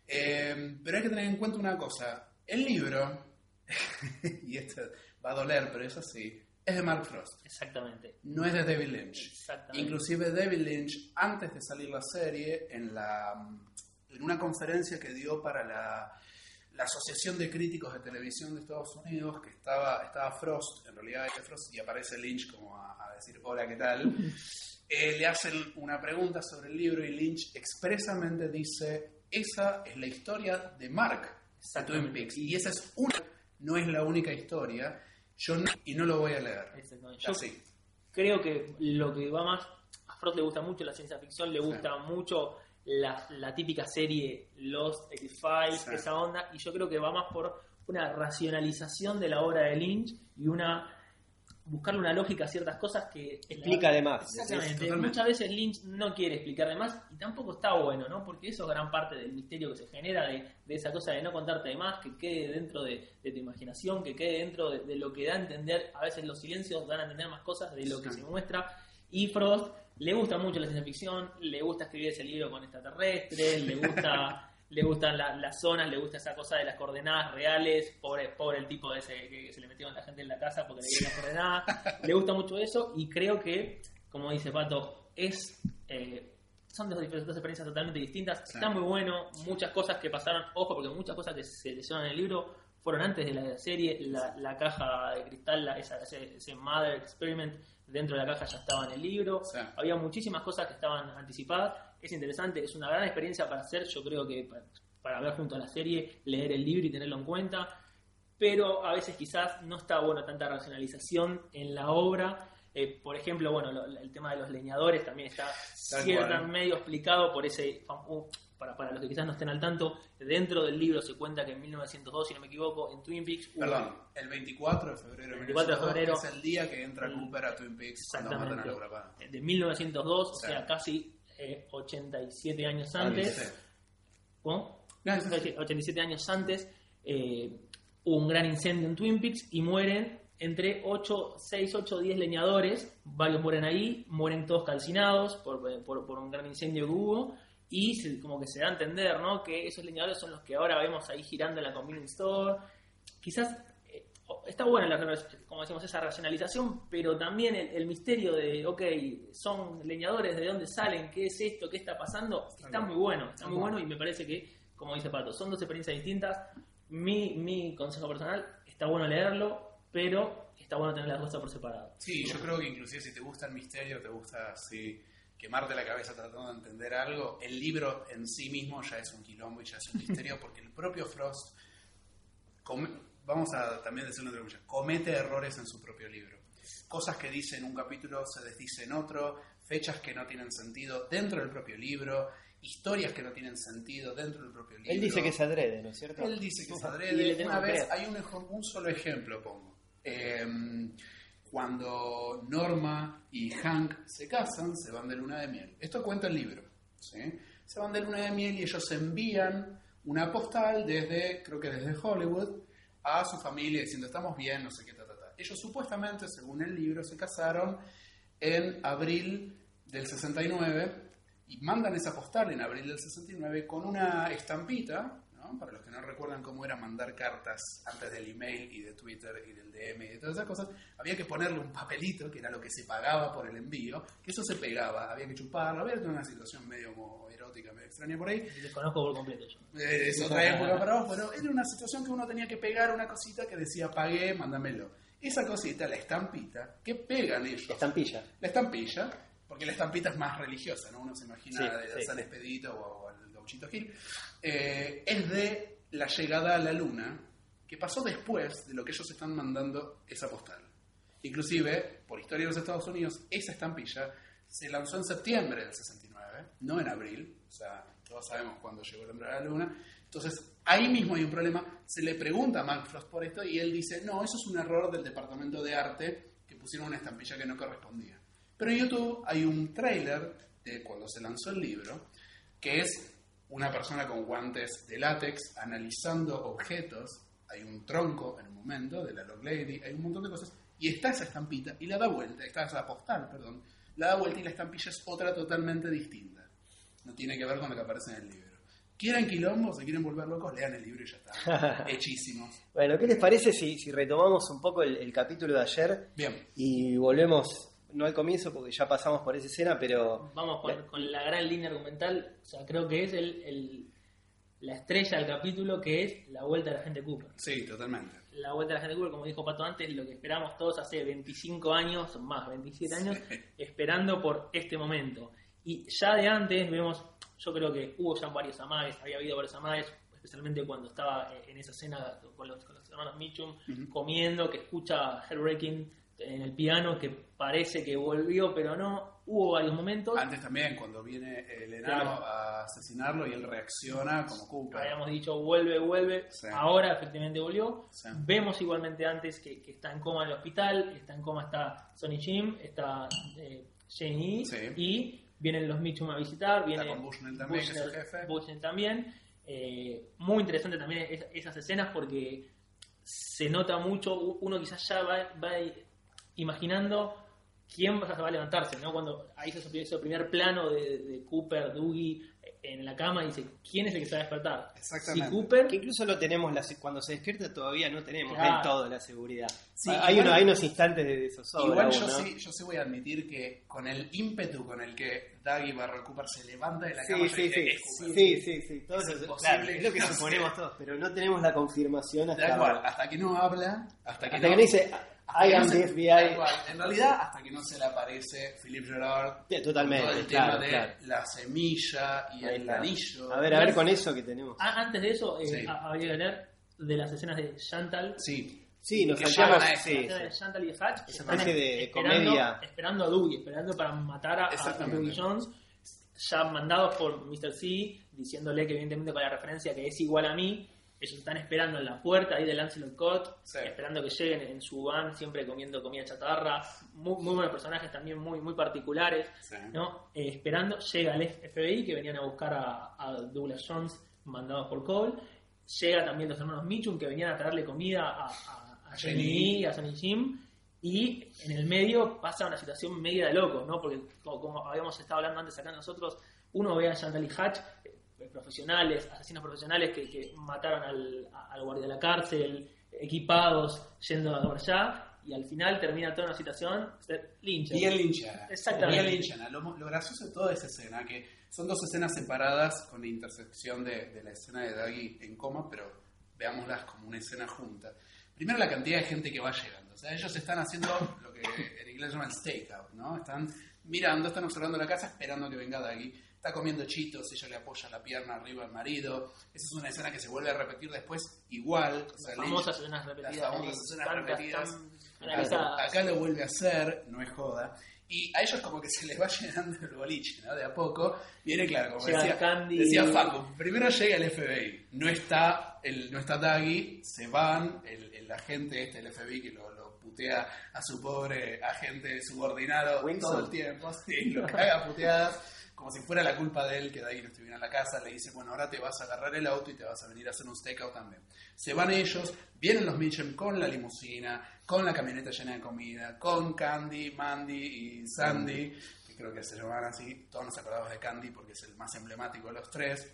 Eh, pero hay que tener en cuenta una cosa. El libro, y esto va a doler, pero es así, es de Mark Frost. Exactamente. No es de David Lynch. Exactamente. Inclusive David Lynch, antes de salir la serie, en, la, en una conferencia que dio para la, la Asociación de Críticos de Televisión de Estados Unidos, que estaba, estaba Frost, en realidad era Frost, y aparece Lynch como a, a decir, hola, ¿qué tal? Eh, le hacen una pregunta sobre el libro y Lynch expresamente dice, esa es la historia de Mark, de Twin. Peaks. Y esa es una, no es la única historia, yo no- y no lo voy a leer. Exactamente. Yo Así. creo que lo que va más a Frost le gusta mucho la ciencia ficción, le gusta mucho la, la típica serie Lost, X-Files, Sí. esa onda, y yo creo que va más por una racionalización de la obra de Lynch y una buscarle una lógica a ciertas cosas que Explica de más. Exactamente. Muchas veces Lynch no quiere explicar de más y tampoco está bueno, ¿no? Porque eso es gran parte del misterio que se genera de, de esa cosa de no contarte de más, que quede dentro de, de tu imaginación, que quede dentro de, de lo que da a entender. A veces los silencios dan a entender más cosas de lo que Sí. se muestra. Y Frost le gusta mucho la ciencia ficción, le gusta escribir ese libro con extraterrestres, le gusta. Le gustan la- las zonas, le gusta esa cosa de las coordenadas reales, pobre, pobre el tipo ese que, se le metió a la gente en la casa porque le dio las coordenadas, le gusta mucho eso y creo que, como dice Pato, es eh, son dos, dos experiencias totalmente distintas. Sí. Está muy bueno, muchas cosas que pasaron, ojo, porque muchas cosas que se leyeron en el libro fueron antes de la serie, la, la caja de cristal, la- esa- ese, ese Mother Experiment dentro de la caja ya estaba en el libro, había muchísimas cosas que estaban anticipadas, es interesante, es una gran experiencia para hacer, yo creo que para, para ver junto a la serie, leer el libro y tenerlo en cuenta, pero a veces quizás no está bueno tanta racionalización en la obra Eh, por ejemplo, bueno, lo- el tema de los leñadores también está Tal cierta cual. medio explicado por ese para, para los que quizás no estén al tanto, dentro del libro se cuenta que en 1902, si no me equivoco, en Twin Peaks hubo- Perdón, el 24 de febrero de 24 de 1902, febrero. es el día que entra El- Cooper a Twin Peaks cuando matan a Palmer. de 1902, o sea, casi eh, 87 años antes. Sí. ¿Cómo? No, sí, sí. 87 años antes, eh, hubo un gran incendio en Twin Peaks y mueren entre 8, 6, 8, 10 leñadores. Varios mueren ahí, mueren todos calcinados por, por- por un gran incendio que hubo. Y se- como que se da a entender, ¿no? Que esos leñadores son los que ahora vemos ahí girando en la convenience store. Quizás eh, está buena, la, como decimos, esa racionalización, pero también el, el misterio de, ok, son leñadores, ¿de dónde salen? ¿Qué es esto? ¿Qué está pasando? Está muy bueno, está muy bueno y me parece que, como dice Pato, son dos experiencias distintas. Mi, mi consejo personal, está bueno leerlo, pero está bueno tener las cosas por separado. Sí, yo creo que inclusive si te gusta el misterio, te gusta así quemarte la cabeza tratando de entender algo, el libro en sí mismo ya es un quilombo y ya es un misterio porque el propio Frost, come- vamos a también decirlo entre comillas, comete errores en su propio libro. Cosas que dice en un capítulo se desdice en otro, fechas que no tienen sentido dentro del propio libro, historias que no tienen sentido dentro del propio libro. Él dice que es adrede, ¿no es cierto? Él dice que es adrede. Una vez, hay un, un solo ejemplo, pongo. Eh, cuando Norma y Hank se casan, se van de luna de miel. Esto cuenta el libro. ¿sí? Se van de luna de miel y ellos envían una postal desde, creo que desde Hollywood, a su familia diciendo estamos bien, no sé qué, ta, ta, ta. Ellos supuestamente, según el libro, se casaron en abril del 69 y mandan esa postal en abril del 69 con una estampita, ¿no? para los que no recuerdan cómo era mandar cartas antes del email y de Twitter y del DM y de todas esas cosas, había que ponerle un papelito, que era lo que se pagaba por el envío, que eso se pegaba, había que chuparlo, había una situación medio como medio extraña por ahí, Desconozco por completo yo. eh, es otra época para vos, pero era una situación que uno tenía que pegar una cosita que decía pagué, mándamelo. Esa cosita, la estampita, que pegan ellos, Estampilla. la estampilla, porque la estampita es más religiosa, ¿no? Uno se imagina Sí, de sí, San sí. Expedito o, o al Gauchito Gil. Eh, es de la llegada a la luna, que pasó después de lo que ellos están mandando esa postal. Inclusive, por historia de los Estados Unidos, esa estampilla se lanzó en septiembre del 69, no en abril, o sea, todos sabemos cuándo llegó el hombre a la luna. Entonces, ahí mismo hay un problema. Se le pregunta a Mark Frost por esto y él dice, no, eso es un error del departamento de arte que pusieron una estampilla que no correspondía. Pero en YouTube hay un tráiler de cuando se lanzó el libro, que es una persona con guantes de látex analizando objetos. Hay un tronco en un momento de la Log Lady, hay un montón de cosas. Y está esa estampita y la da vuelta, está esa postal, perdón. La da vuelta y la estampilla es otra totalmente distinta. No tiene que ver con lo que aparece en el libro. ¿Quieren quilombo? ¿Se quieren volver locos? Lean el libro y ya está. Hechísimos. Bueno, ¿qué les parece si, si retomamos un poco el, el capítulo de ayer Bien. y volvemos, no al comienzo porque ya pasamos por esa escena, pero Vamos con, con la gran línea argumental, o sea, creo que es el, el- la estrella del capítulo que es la vuelta de la gente Cooper. Sí, totalmente. La vuelta de la gente Cooper, como dijo Pato antes, lo que esperamos todos hace 25 años, más 27 años, esperando por este momento. Y ya de antes vemos, yo creo que hubo ya varios amagues, había habido varios amagues, especialmente cuando estaba eh, en esa escena con los, con los hermanos Mitchum comiendo, que escucha Heartbreaking en el piano, que parece que volvió, pero no. Hubo varios momentos. Antes también, cuando viene el enano Claro. a asesinarlo y él reacciona como Cooper. Habíamos dicho vuelve, vuelve. Sí. Ahora efectivamente volvió. Sí. Vemos igualmente antes que, que está en coma en el hospital. Está en coma está Sonny Jim, está eh, Jane E. Sí. Y vienen los Mitchum a visitar. Viene con Bushnell también, que es el jefe. Bushnell también. Eh, muy interesante también es- esas escenas porque se nota mucho. Uno quizás ya va, va imaginando quién va a levantarse, ¿no? Cuando hay ese, ese primer plano de, de Cooper, Dougie en la cama y dice, ¿quién es el que se va a despertar? Exactamente. Si Cooper, que incluso no tenemos, la, se- cuando se despierta todavía no tenemos Claro. del todo la seguridad. Sí, hay, igual- uno- hay unos instantes de zozobra Igual yo, ¿no? sí, yo sí voy a admitir que con el ímpetu con el que Daggy barra Cooper se levanta de la Sí, cama, sí, sí, "Es Cooper". sí, sí, sí, todo Es claro, es lo que no suponemos sea. todos, pero no tenemos la confirmación hasta, Tal cual, hasta que no habla, hasta que hasta no, que no dice I am no the tal FBI. cual. En realidad, hasta que no se le aparece Philip Gerard, Sí, totalmente, todo el claro, tema de claro. la semilla y Ahí el está. anillo. A ver, a ver con eso que tenemos. a- antes de eso, eh, Sí. habría que leer de las escenas de Chantal. Sí, Sí, nos Que saltamos. Sí, La sí. de Chantal y de Hatch, Esa están especie de esperando, comedia. esperando a Dewey, esperando para matar a, a. Dewey Jones, ya mandados por Mr. C, diciéndole que evidentemente con la referencia que es igual a mí, ellos están esperando en la puerta ahí de Lancelot Cott, Sí. esperando que lleguen en su van, siempre comiendo comida chatarra, muy, muy buenos personajes también muy, muy particulares, Sí. ¿no? Eh, esperando, llega el FBI que venían a buscar a, a Douglas Jones mandados por Cole, llega también los hermanos Mitchum que venían a traerle comida a, a, a Jenny. A Sonny Jim, y en el medio pasa una situación media de locos, ¿no? Porque como, como habíamos estado hablando antes acá nosotros, uno ve a Chantal y Hatch, profesionales, asesinos profesionales que, que mataron al, guardia de la cárcel, equipados, yendo a allá, y al final termina toda una situación, Lynch. Bien linchana. Exactamente. Bien linchana. Lo, lo gracioso de toda esa escena, que son dos escenas separadas con la intersección de, de la escena de Daggy en coma, pero veámoslas como una escena junta. Primero la cantidad de gente que va llegando. O sea, ellos están haciendo lo que en inglés llaman stakeout, ¿no? Están mirando, están observando la casa esperando que venga Daggy. Está comiendo chitos, ella le apoya la pierna arriba al marido. Esa es una escena que se vuelve a repetir después igual. O sea, Las famosas escenas repetidas. las famosas escenas repetidas. tan analizadas. Acá lo vuelve a hacer, no es joda. Y a ellos como que se les va llenando el boliche, ¿no? De a poco. Viene claro, como Llega decía, Candy. decía Facu, primero llega el FBI, no está el, no está Daggy, se van, el, el agente este del FBI que lo, lo putea a su pobre agente subordinado Wilson. todo el tiempo, sí, lo caga a puteadas, como si fuera la culpa de él que Daggy no estuviera en la casa, le dice, bueno, ahora te vas a agarrar el auto y te vas a venir a hacer un stakeout también. Se van ellos, vienen los Mitchell con la limusina, con la camioneta llena de comida, con Candy, Mandy y Sandy, que creo que se llaman así, todos nos acordamos de Candy porque es el más emblemático de los tres.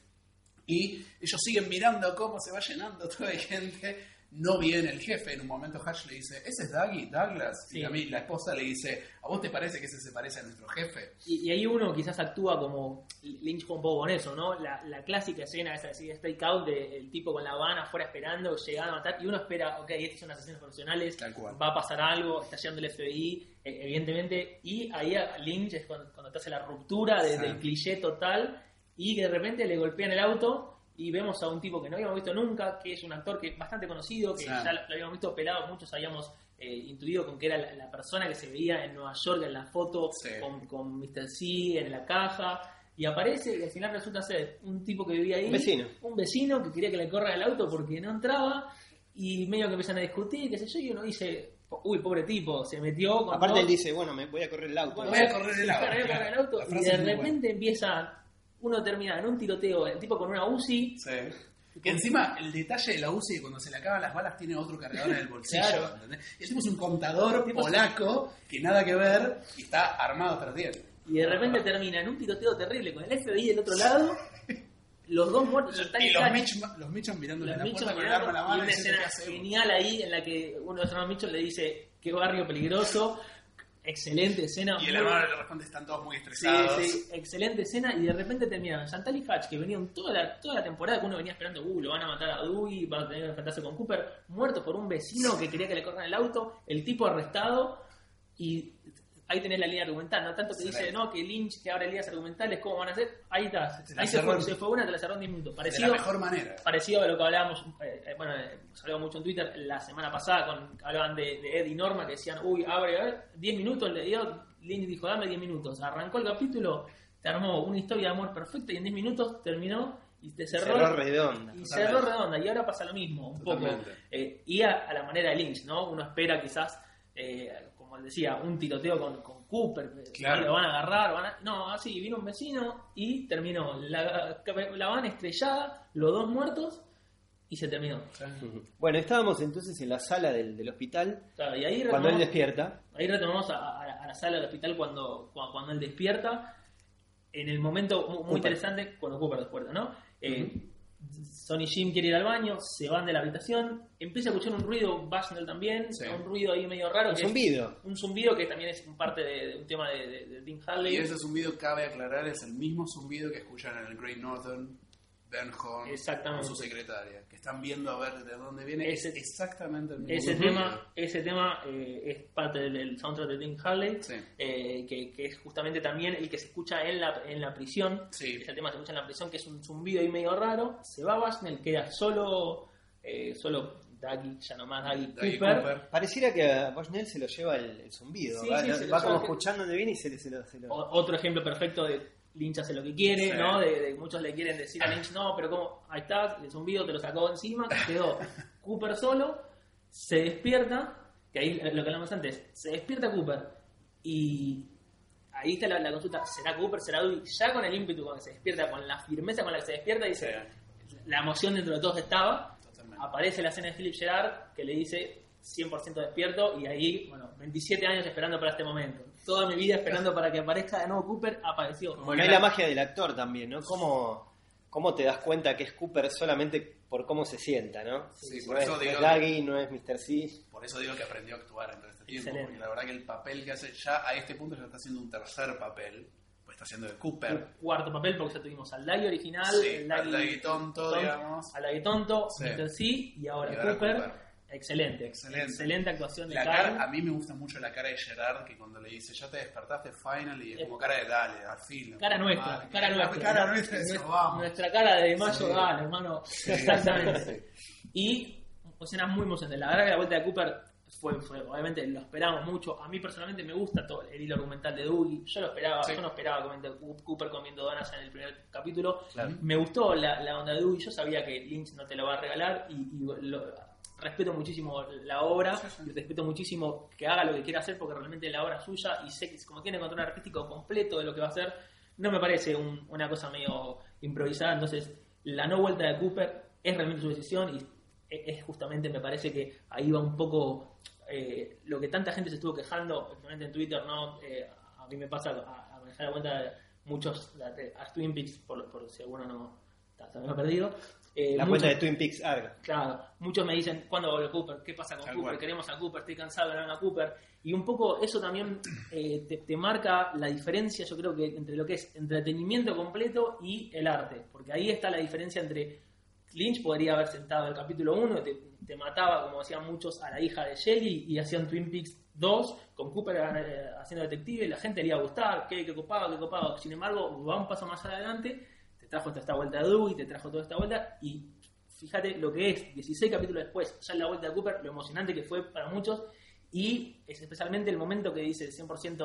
Y ellos siguen mirando cómo se va llenando toda la gente. No viene el jefe. En un momento Hatch le dice, ¿ese es Dougie, Douglas? Sí. Y a mí la esposa le dice, ¿a vos te parece que ese se parece a nuestro jefe? Y, y ahí uno quizás actúa como Lynch un poco con eso, ¿no? La, la clásica escena esa de Strike Out del tipo con la van afuera esperando, llegando a matar, y uno espera, ok, estos son asesinos profesionales, Tal cual. va a pasar algo, está llegando el FBI, eh, evidentemente, y ahí a Lynch es cuando, cuando te hace la ruptura de- del cliché total, y que de repente le golpean el auto. Y vemos a un tipo que no habíamos visto nunca, que es un actor que bastante conocido, que ya lo, lo habíamos visto pelado, muchos habíamos eh, intuido con que era la, la persona que se veía en Nueva York en la foto Sí. con, con Mr. C en la caja. Y aparece y al final resulta ser un tipo que vivía ahí. Un vecino. Un vecino que quería que le corra el auto porque no entraba. Y medio que empiezan a discutir, qué sé yo, y uno dice, uy, pobre tipo, se metió con Aparte dos- él dice, bueno, me voy a correr el auto. bueno, Voy a correr el auto, voy a correr claro. el auto, La y de repente empieza, uno termina en un tiroteo, el tipo con una UCI, Sí. Que encima el detalle de la UCI que cuando se le acaban las balas tiene otro cargador en el bolsillo. Claro. ¿entendés? Y el tipo es un contador polaco que nada que ver y está armado tras dientes. y de repente termina en un tiroteo terrible con el FBI del otro lado, los dos muertos, Santana Y los Mitchum, los Mitchum mirándole los la Mitchell puerta con el mirando, arma en la y mano una diciendo, escena genial ahí en la que uno de los hermanos Mitchell le dice qué barrio peligroso excelente escena Y el hermano le responde, están todos muy estresados. sí, excelente escena y de repente terminan Chantal y Hatch que venían toda la, toda la temporada que uno venía esperando, uh, lo van a matar a Dewey, va a tener que enfrentarse con Cooper, muerto por un vecino que quería que le corran el auto, el tipo arrestado y ahí tenés la línea argumental, no tanto que dice, no, que Lynch que abre líneas argumentales, ¿cómo van a hacer? Ahí está, Te ahí se cerró fue, en- se fue una, te la cerró en 10 minutos. de Parecido, la mejor manera. parecido a lo que hablábamos, eh, eh, bueno, eh, hablaba mucho en Twitter la semana pasada, con, hablaban de, de Ed y Norma que decían, uy, abre, a ver, 10 minutos le dio, Lynch dijo, dame 10 minutos. Arrancó el capítulo, te armó una historia de amor perfecta y en 10 minutos terminó y te cerró. Cerró redonda. y Totalmente. cerró redonda. Y ahora pasa lo mismo, un poco. Eh, y a, a la manera de Lynch, ¿no? Uno espera quizás, eh, decía, un tiroteo con, con Cooper, Claro. lo van a agarrar, van a- no, así, vino un vecino y terminó la, la van estrellada, los dos muertos y se terminó. Bueno, estábamos entonces en la sala del, del hospital Claro, y ahí cuando él despierta. Ahí retomamos a, a- a la sala del hospital cuando, cuando, cuando él despierta. En el momento mu- muy, Cooper. interesante, cuando Cooper despierta, ¿no? Eh, Sonny Jim quiere ir al baño, se van de la habitación, empieza a escuchar un ruido, Bushnell también, Sí. un ruido ahí medio raro. Un que es zumbido. un zumbido que también es parte de, de un tema de, de, de Tim Harley. Y ese zumbido, cabe aclarar, es el mismo zumbido que escuchan en el Great Northern, Ben Horn, Exactamente. con su secretaria, que están viendo a ver de dónde viene. Ese- es exactamente el mismo Ese tema, ese tema eh, es parte del, del soundtrack de Tim Harley, Sí. eh, que, que es justamente también el que se escucha en la, en la prisión. Sí. Ese tema se escucha en la prisión, que es un zumbido ahí medio raro. Se va Bushnell, queda solo, eh, solo Dougie, ya nomás Dougie Cooper. Cooper. Pareciera que a Bushnell se lo lleva el, el zumbido. Sí, va como que- escuchando donde viene y se, le- se lo. se lo- O- otro ejemplo perfecto de Lynch hace lo que quiere, Sí. ¿no? De, de muchos le quieren decir a Lynch, no, pero como ahí estás, el zumbido te lo sacó encima, quedó Cooper solo, se despierta, que ahí lo que hablamos antes, se despierta Cooper y ahí está la, la consulta, ¿será Cooper, será Dewey? Ya con el ímpetu cuando se despierta, con la firmeza con la que se despierta, dice, la emoción dentro de todos estaba, Totalmente. aparece la escena de Philip Gerard que le dice 100% despierto y ahí, bueno, 27 años esperando para este momento. Toda mi vida esperando para que aparezca de nuevo Cooper, apareció. Bueno, hay la magia del actor también, ¿no? ¿Cómo, cómo te das cuenta que es Cooper solamente por cómo se sienta, ¿no? Sí, no por es, eso no digo es que- no es Mr. C. Por eso digo que aprendió a actuar en todo este tiempo, Excelente. porque la verdad que el papel que hace ya a este punto ya está haciendo un tercer papel, pues está haciendo de Cooper. Un cuarto papel porque ya tuvimos al Daggy original, Sí, al Daggy tonto, digamos. al Daggy tonto, Sí. Mr. C y ahora, Y ahora Cooper. Cooper. Excelente, Excelente. actuación de La cara, a mí me gusta mucho la cara de Gerard, que cuando le dice, ya te despertaste, final, y es como cara de dale, al fin. Cara nuestra, Vale. cara nuestra. Cara nuestra, Nuestra- eso, vamos. Nuestra cara de mayo Sí. dale, hermano. Exactamente. Y escenas muy emocionantes. La verdad que la vuelta de Cooper fue, fue, obviamente lo esperábamos mucho. A mí personalmente me gusta todo el hilo argumental de Dougie. Yo lo esperaba, Sí. yo no esperaba Cooper comiendo donas en el primer capítulo. Claro. Me gustó la, la onda de Dougie. Yo sabía que Lynch no te lo va a regalar y, y lo- respeto muchísimo la obra Sí, sí. y respeto muchísimo que haga lo que quiera hacer porque realmente la obra es suya y sé que como tiene control artístico completo de lo que va a hacer, no me parece un- una cosa medio improvisada. Entonces, la no vuelta de Cooper es realmente su decisión y es es justamente, me parece que ahí va un poco eh, lo que tanta gente se estuvo quejando, especialmente en Twitter, ¿no? Eh, a mí me pasa a, a manejar la cuenta de muchos de- a Twin Peaks, por, por si alguno no ta- también lo ha perdido. Eh, La muchos- cuenta de Twin Peaks Arg. Claro, muchos me dicen, ¿cuándo vuelve Cooper? ¿Qué pasa con Cooper? cual. Queremos a Cooper, estoy cansado de ver a Cooper. Y un poco eso también eh, te, te marca la diferencia, yo creo que entre lo que es entretenimiento completo y el arte. Porque ahí está la diferencia entre Lynch podría haber sentado el capítulo 1 y te, te mataba, como decían muchos, a la hija de Shelly y hacían Twin Peaks 2 con Cooper eh, haciendo detective, la gente le iba a gustar, qué, qué copado, qué copado. Sin embargo, va un paso más adelante, te trajo toda esta vuelta de Dewey, te trajo toda esta vuelta y fíjate lo que es, 16 capítulos después, ya en la vuelta de Cooper, lo emocionante que fue para muchos y es especialmente el momento que dice 100%,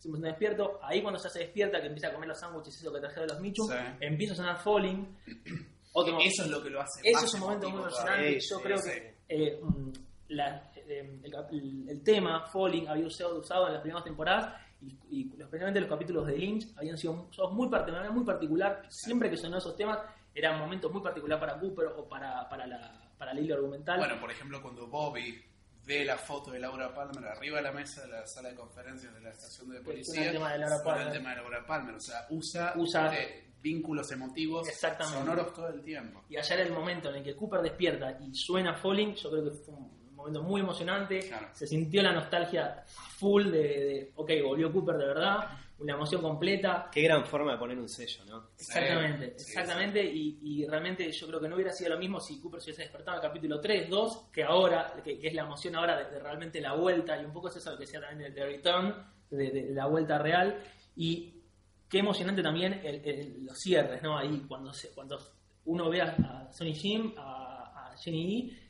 100% despierto, ahí cuando ya se despierta, que empieza a comer los sándwiches, eso que traje de los Michu, Sí. empieza a sonar Falling. Otro- Eso es lo que lo hace eso es un momento muy emocionante. Yo creo sí. que eh, mm, la- eh, el- el tema Falling había sido usado en las primeras temporadas y, y especialmente los capítulos de Lynch habían sido muy, part- de manera muy particular. Siempre que sonó esos temas eran momentos muy particulares para Cooper o para, para, la, para el hilo argumental. Bueno, por ejemplo, cuando Bobby ve la foto de Laura Palmer arriba de la mesa de la sala de conferencias de la estación de Suena policía, el tema de Laura suena el Palmer. tema de Laura Palmer. O sea, usa, Usa- este, vínculos emotivos Exactamente. sonoros todo el tiempo. Y allá era el momento en el que Cooper despierta y suena Falling, yo creo que fue un momento muy emocionante. Claro. Se sintió la nostalgia full de, de, ok, volvió Cooper de verdad, una emoción completa. Qué gran forma de poner un sello, ¿no? Exactamente, Sí, exactamente. Y, y realmente yo creo que no hubiera sido lo mismo si Cooper se hubiese despertado en el capítulo 3, 2, que ahora, que, que es la emoción ahora de, de realmente la vuelta, y un poco es eso lo que decía también de The Return, de, de la vuelta real. Y qué emocionante también el- el- los cierres, ¿no? Ahí cuando, se, cuando uno ve a, a Sonny Jim, a, a Jenny E,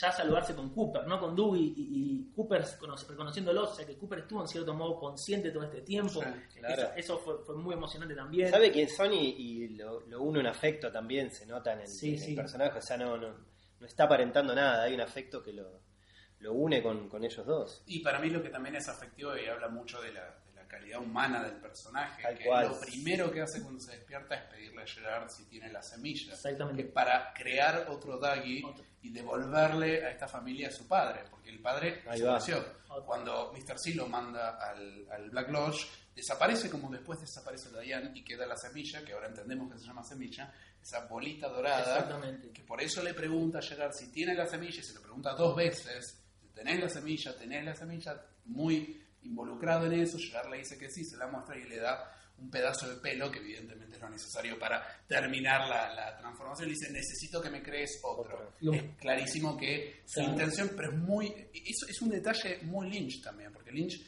ya saludarse con Cooper, no con Dewey, y, y Cooper reconociéndolo, o sea que Cooper estuvo en cierto modo consciente todo este tiempo. Sí, claro. Eso, eso fue, fue muy emocionante también. Sabe quién son y, y lo, lo une un afecto también, se nota en el, Sí, en el sí. personaje, o sea, no, no, no está aparentando nada, hay un afecto que lo, lo une con, con ellos dos. Y para mí lo que también es afectivo y habla mucho de la, de la calidad humana del personaje, Tal que cual. lo primero que hace cuando se despierta es pedirle a Gerard si tiene la semilla. Exactamente. Que para crear otro Daggy y devolverle a esta familia a su padre, porque el padre desapareció. Cuando Mr. C lo manda al, al Black Lodge, desaparece como después desaparece Diane y queda la semilla, que ahora entendemos que se llama semilla, esa bolita dorada, Exactamente. que por eso le pregunta a Gerard si tiene la semilla, y se lo pregunta dos veces, tenés la semilla, tenés la semilla, muy involucrado en eso, Gerard le dice que sí, se la muestra y le da un pedazo de pelo, que evidentemente es lo necesario para terminar la, la transformación, le dice, necesito que me crees otro. Es clarísimo que su intención, pero es muy, eso es un detalle muy Lynch también, porque Lynch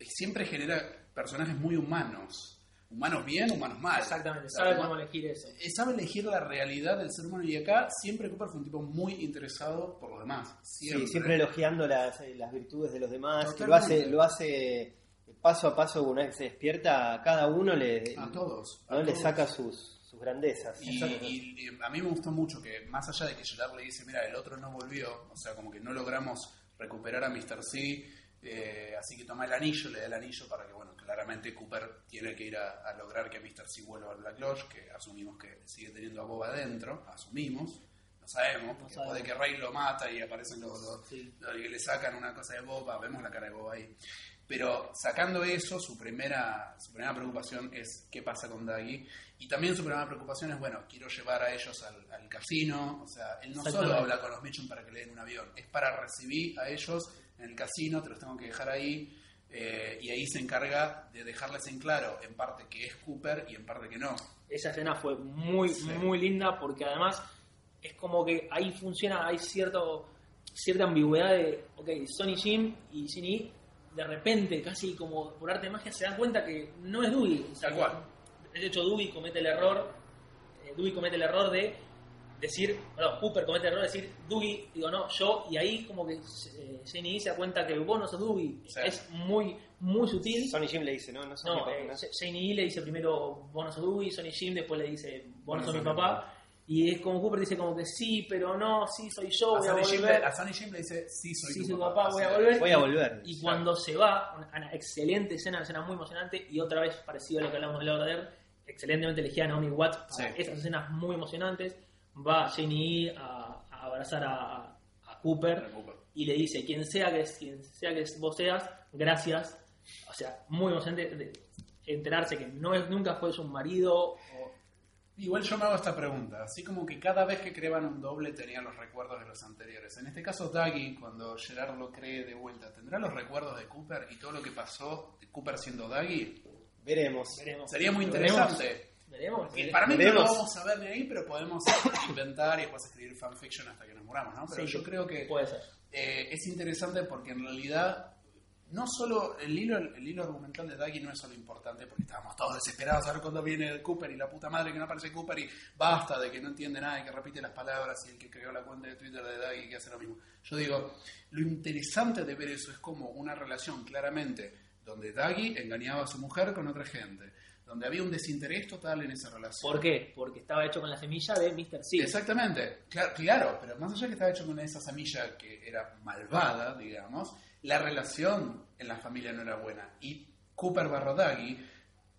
siempre genera personajes muy humanos. Humanos bien, humanos mal. Exactamente, sabe cómo elegir eso. eh, sabe elegir la realidad del ser humano y acá siempre Cooper fue un tipo muy interesado por los demás. Siempre. Sí, siempre elogiando las, eh, las virtudes de los demás, que lo hace, lo hace paso a paso una vez que se despierta, a cada uno le, A todos. a ¿no? le todos. saca sus, sus grandezas. Y, y- y a mí me gustó mucho que, más allá de que Gerard le dice, mira, el otro no volvió, o sea, como que no logramos recuperar a Mr. C, eh, así que toma el anillo, le da el anillo para que, bueno, claramente Cooper tiene que ir a, a lograr que Mr. C vuelva al Black Lodge, que asumimos que sigue teniendo a Bob adentro, asumimos, no sabemos, porque sabemos. puede que Rey lo mata y aparecen los, los- Sí. los que le sacan una cosa de Boba, vemos la cara de Boba ahí. Pero sacando eso, su primera, su primera preocupación es qué pasa con Daggy. Y también su primera preocupación es, bueno, quiero llevar a ellos al, al casino. O sea, él no solo habla con los Mitchum para que le den un avión, es para recibir a ellos en el casino, te los tengo que dejar ahí. eh, y ahí se encarga de dejarles en claro, en parte que es Cooper y en parte que no. Esa escena fue muy, Sí. muy linda porque además es como que ahí funciona, hay cierto, cierta ambigüedad de, ok, Sonny Jim y Ginny de repente, casi como por arte de magia, se dan cuenta que no es Dewey. O sea, Tal cual. De hecho, Dewey comete el error, eh, Dewey comete el error de decir, bueno, Cooper comete el error de decir Dewey, digo no, yo, y ahí como que eh, Jenny se da cuenta que vos no sos. Sí. Es muy, muy sutil. Sonny Jim le dice, no, no sos mi No, papá, eh, ¿no? Janie E le dice primero vos no sos Dewey, Sonny Jim después le dice vos no no mi sos mi papá. Y es como Cooper dice como que sí, pero no, sí soy yo, A voy a Sonny, Jim, volver. le- a Sonny Jim le dice, sí, soy Sí, tu soy papá. papá, voy a volver. Voy a volver. Y cuando se va, una, una excelente escena, una escena muy emocionante, y otra vez parecido a lo que hablamos de la Order, excelentemente elegida Naomi Watts para Sí. esas escenas muy emocionantes. Va E a, a abrazar a, a Cooper y le dice, quien sea que, quien sea que vos seas, gracias. O sea, muy emocionante de enterarse que no es, nunca fue su marido. o- Igual yo me hago esta pregunta, así como que cada vez que creaban un doble tenía los recuerdos de los anteriores. En este caso, Daggy, cuando Gerard lo cree de vuelta, ¿tendrá los recuerdos de Cooper y todo lo que pasó de Cooper siendo Daggy? Veremos. veremos. Sería muy interesante. Veremos. Y para mí no lo Veremos. vamos a ver ni ahí, pero podemos inventar y después escribir fanfiction hasta que nos muramos, ¿no? Pero Sí, yo creo que Puede ser. eh, es interesante porque en realidad no solo el hilo, el hilo argumental de Daggy no es solo importante porque estábamos todos desesperados a ver cuándo viene Cooper y la puta madre que no aparece Cooper y basta de que no entiende nada y que repite las palabras y el que creó la cuenta de Twitter de Daggy que hace lo mismo. Yo digo, lo interesante de ver eso es como una relación claramente donde Daggy engañaba a su mujer con otra gente, donde había un desinterés total en esa relación. ¿Por qué? Porque estaba hecho con la semilla de Mr. C. Exactamente, claro, claro, pero más allá que estaba hecho con esa semilla que era malvada, digamos, la relación en la familia no era buena. Y Cooper Barrodaghi,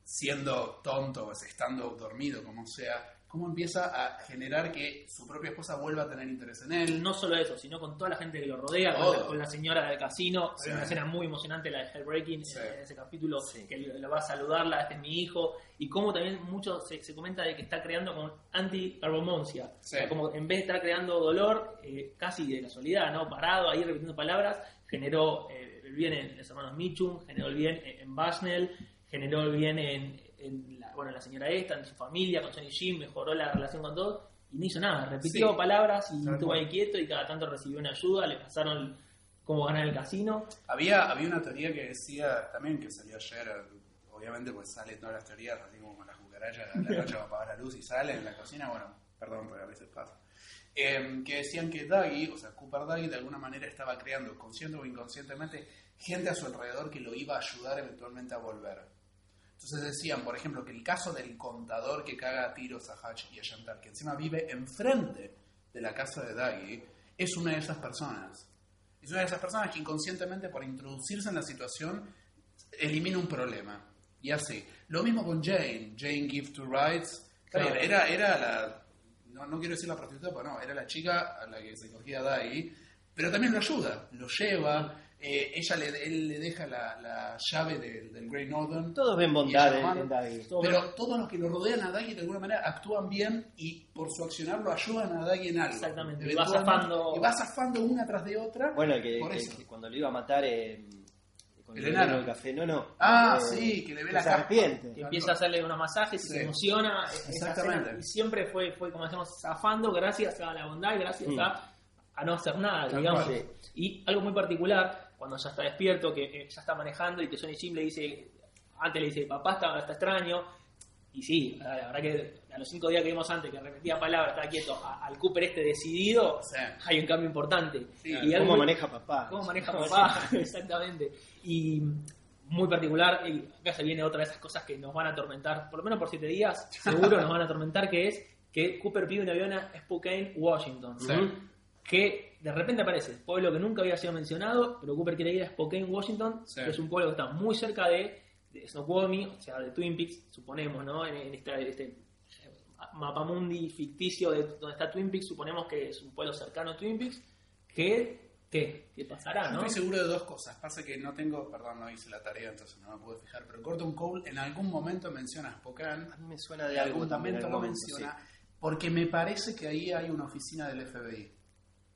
siendo tonto, estando dormido, como sea, cómo empieza a generar que su propia esposa vuelva a tener interés en él. No solo eso, sino con toda la gente que lo rodea, con, la, con la señora del casino. Sí. Hay una escena muy emocionante, la de Hellbreaking, Sí. en ese capítulo, que le va a saludarla, este es mi hijo. Y cómo también mucho se, se comenta de que está creando con anti-carbomoncia. Sí. O sea, como en vez de estar creando dolor, eh, casi de casualidad, ¿no? Parado ahí repitiendo palabras, generó eh, el bien en los hermanos Mitchum, generó el bien en, Bushnell, generó el bien en, en en la señora esta, en su familia, con Sonny Jim, mejoró la relación con todos. Y no hizo nada, repitió Sí. palabras y estuvo ahí quieto y cada tanto recibió una ayuda, le pasaron cómo ganar el casino. Había, había una teoría que decía, también que salió ayer, obviamente pues salen todas las teorías, así como con las cucarachas, la noche va a apagar la luz y sale en la cocina, bueno, perdón, porque a veces pasa. Eh, que decían que Daggy, o sea, Cooper Daggy de alguna manera estaba creando, consciente o inconscientemente, gente a su alrededor que lo iba a ayudar eventualmente a volver. Entonces decían, por ejemplo, que el caso del contador que caga a tiros a Hatch y a Chantal, que encima vive enfrente de la casa de Daggy, es una de esas personas. Es una de esas personas que inconscientemente, por introducirse en la situación, elimina un problema. Y así. Lo mismo con Jane. Jane Give to Rights. Claro. Era, era la. No, no quiero decir la prostituta, pero no. Era la chica a la que se cogía Dai. Pero también lo ayuda. Lo lleva. Eh, ella le, él le deja la, la llave del, del Grey Northern. Todos ven Y bondad ella en, Daggy. Pero todos los que lo rodean a Daggy de alguna manera actúan bien y por su accionar lo ayudan a Daggy en algo. Exactamente, y va zafando- Y va zafando una tras de otra. Bueno, que, Por que- eso. que cuando lo iba a matar eh, El enano. café, no, no. Ah, Eh, sí, que le ve la se arrepiente. que empieza a hacerle unos masajes y Sí. se emociona. Exactamente. Y siempre fue, fue, como decíamos, zafando gracias a la bondad y gracias Mm. a, a no hacer nada, Tal digamos. cual. Y algo muy particular, cuando ya está despierto, que eh, ya está manejando y que Sonny Jim le dice, antes le dice, papá está, está extraño, y sí, la la verdad que a los cinco días que vimos antes, que repetía palabras, estaba quieto, a- al Cooper este decidido, Sí. hay un cambio importante. Sí, y algo ¿Cómo muy- maneja papá? ¿Cómo maneja papá? Exactamente. Y muy particular, y acá se viene otra de esas cosas que nos van a atormentar, por lo menos por siete días, seguro nos van a atormentar, que es que Cooper pide un avión a Spokane, Washington. Sí. Que de repente aparece, pueblo que nunca había sido mencionado, pero Cooper quiere ir a Spokane, Washington, Sí. que es un pueblo que está muy cerca de, de Snoqualmie, o sea, de Twin Peaks, suponemos, ¿no? En, en esta- este eh, mapamundi ficticio de donde está Twin Peaks, suponemos que es un pueblo cercano a Twin Peaks, que, ¿qué? ¿Qué pasará, Yo no? estoy seguro de dos cosas. Pasa que no tengo, perdón, no hice la tarea, entonces no me pude fijar, pero Gordon Cole en algún momento menciona Spokane, A mí me suena en de algo algún momento en lo menciona, porque me parece que ahí hay una oficina del FBI.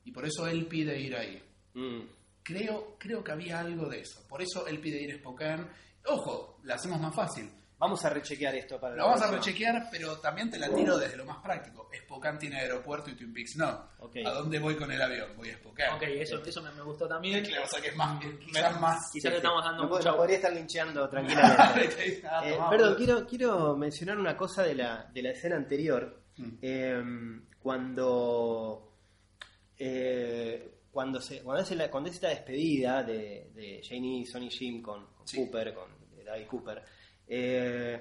Y por eso él pide ir ahí. Mm. Creo, creo que había algo de eso. Por eso él pide ir a Spokane. Ojo, la hacemos más fácil. Vamos a rechequear esto para Lo vamos a rechequear, pero también te la tiro desde lo más práctico. Spokane tiene aeropuerto y Twin Peaks no. ¿A dónde voy con el avión? Voy a Spokane. Ok, eso, eso me, me gustó también. Claro, o sea que es más, quizás más... Quizás le estamos dando mucha... no podría estar lincheando tranquilamente. Ah, Eh, perdón, quiero, quiero mencionar una cosa de la, de la escena anterior. Mm. Eh, cuando eh, cuando se cuando es, la, cuando es esta despedida de, de Janie y Sonny Jim con, con Sí. Cooper, con David Cooper, eh,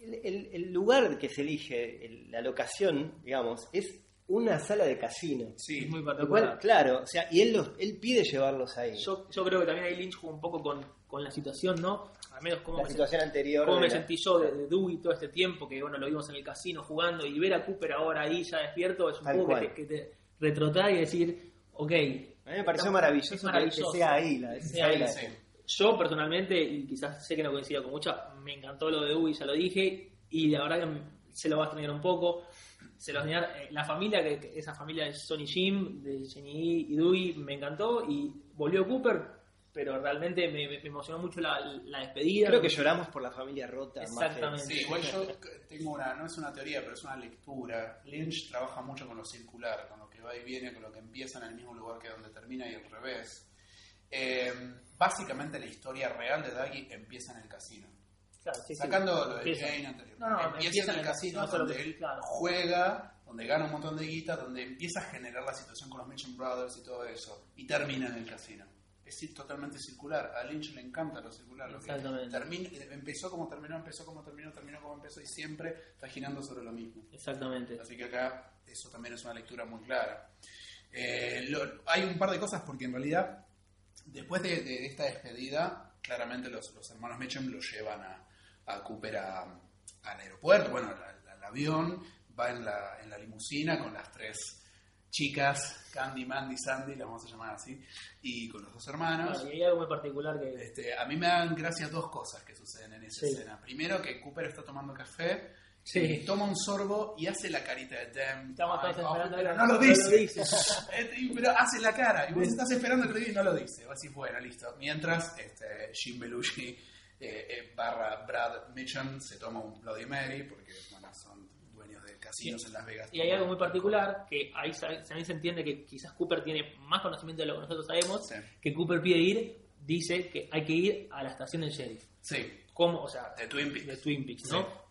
el, el- el lugar que se elige, el- la locación, digamos, es una sala de casino. Sí, es muy particular. cual, claro, o sea, y él, los, él pide llevarlos ahí. Yo, yo creo que también ahí Lynch jugó un poco con, con la situación, ¿no? Al menos como la me, situación anterior. cómo me la- sentí yo de, de Dewey todo este tiempo, que bueno, lo vimos en el casino jugando, y ver a Cooper ahora ahí ya despierto, es un Tal poco que te, que te retrotrae y decir, ok, A mí me pareció Es maravilloso, que- maravilloso. Que, sea ahí. La, Que sea sea ahí la- sí. Yo personalmente, y quizás sé que no coincido con mucha, me encantó lo de Dewey, ya lo dije, y la verdad que se lo va a extrañar un poco. Se lo va a extrañar. eh, La familia, que, que esa familia de Sonny Jim, de Jenny y Dewey, me encantó, y volvió Cooper, pero realmente me, me emocionó mucho la, la despedida. Creo que lloramos por la familia rota. Exactamente. Sí, igual yo tengo una, no es una teoría, pero es una lectura. Lynch trabaja mucho con lo circular, con que va y viene, con lo que empieza en el mismo lugar que donde termina y al revés. Eh, básicamente la historia real de Daggy empieza en el casino. Claro, sí, sí. Sacando lo de. Jane anterior. No, no, empieza, empieza en el casino no donde él claro. juega, donde gana un montón de guita, donde empieza a generar la situación con los Mitchum Brothers y todo eso, y termina en el casino. Es totalmente circular. A Lynch le encanta lo circular. Lo que termina- empezó como terminó, empezó como terminó, terminó como empezó, y siempre está girando sobre lo mismo. Exactamente. Así que acá eso también es una lectura muy clara. Eh, lo- hay un par de cosas porque en realidad después de, de esta despedida, claramente los, los hermanos Mitchum lo llevan a, a Cooper a- al aeropuerto, bueno, al avión, va en la, en la limusina con las tres chicas, Candy, Mandy, Sandy, las vamos a llamar así, y con los dos hermanos. Claro, y hay algo muy particular que... Este, a mí me dan gracias dos cosas que suceden en esa Sí. escena. Primero, que Cooper está tomando café, Sí. y toma un sorbo y hace la carita de damn. Estamos todos coffee", esperando pero no lo lo dice. dice. Este, y- pero hace la cara. Y vos estás esperando que lo diga y no lo dice. Así, bueno, listo. Mientras, este, Jim Belushi eh, eh, barra Brad Mitchum se toma un Bloody Mary porque, bueno, son dueños de casinos en Las Vegas. Y hay algo muy particular que ahí también se entiende que quizás Cooper tiene más conocimiento de lo que nosotros sabemos, Sí. que Cooper pide ir, dice que hay que ir a la estación del sheriff. Sí, ¿Cómo? O sea, de Twin Peaks. de Twin Peaks. ¿no?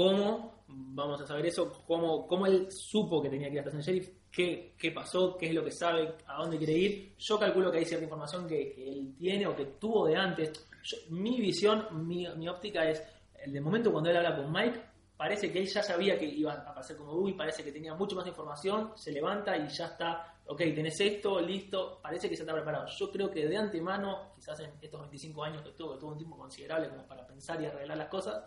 ¿Cómo? Vamos a saber eso. ¿Cómo, cómo él supo que tenía que ir a estación sheriff? ¿Qué, ¿Qué pasó? ¿Qué es lo que sabe? ¿A dónde quiere ir? Yo calculo que hay cierta información que, que él tiene o que tuvo de antes. Yo- mi visión, mi, mi óptica es, de momento cuando él habla con Mike, parece que él ya sabía que iba a aparecer como Dewey, parece que tenía mucho más información, se levanta y ya está, ok, tenés esto, listo, parece que se está preparado. Yo creo que de antemano, quizás en estos 25 años que tuvo, que tuvo un tiempo considerable como para pensar y arreglar las cosas,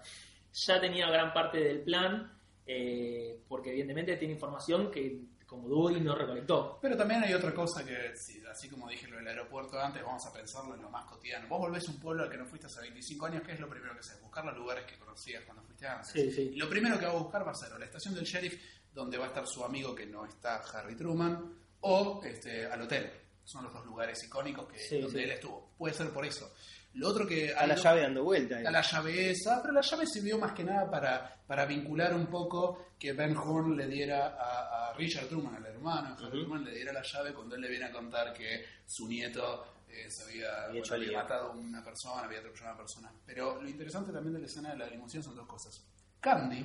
ya tenía gran parte del plan, eh, porque evidentemente tiene información que como Dewey no recolectó. Pero también hay otra cosa que, sí, así como dije lo del aeropuerto antes, vamos a pensarlo en lo más cotidiano. Vos volvés a un pueblo al que no fuiste hace 25 años, ¿qué es lo primero que haces? Buscar los lugares que conocías cuando fuiste antes. Sí, sí. Y lo primero que va a buscar va a ser o la estación del sheriff, donde va a estar su amigo que no está, Harry Truman, o este, al hotel. Son los dos lugares icónicos que, Sí, donde él estuvo. Puede ser por eso. Lo otro que... A la llave dando vuelta. a la llave esa, pero la llave sirvió más que nada para, para vincular un poco que Ben Horn le diera a, a Richard Truman, al hermano Harry Truman, le diera la llave cuando él le viene a contar que su nieto eh, se había, Había hecho bueno, había lío. matado a una persona, había atropellado a una persona. Pero lo interesante también de la escena de la limusina son dos cosas. Candy,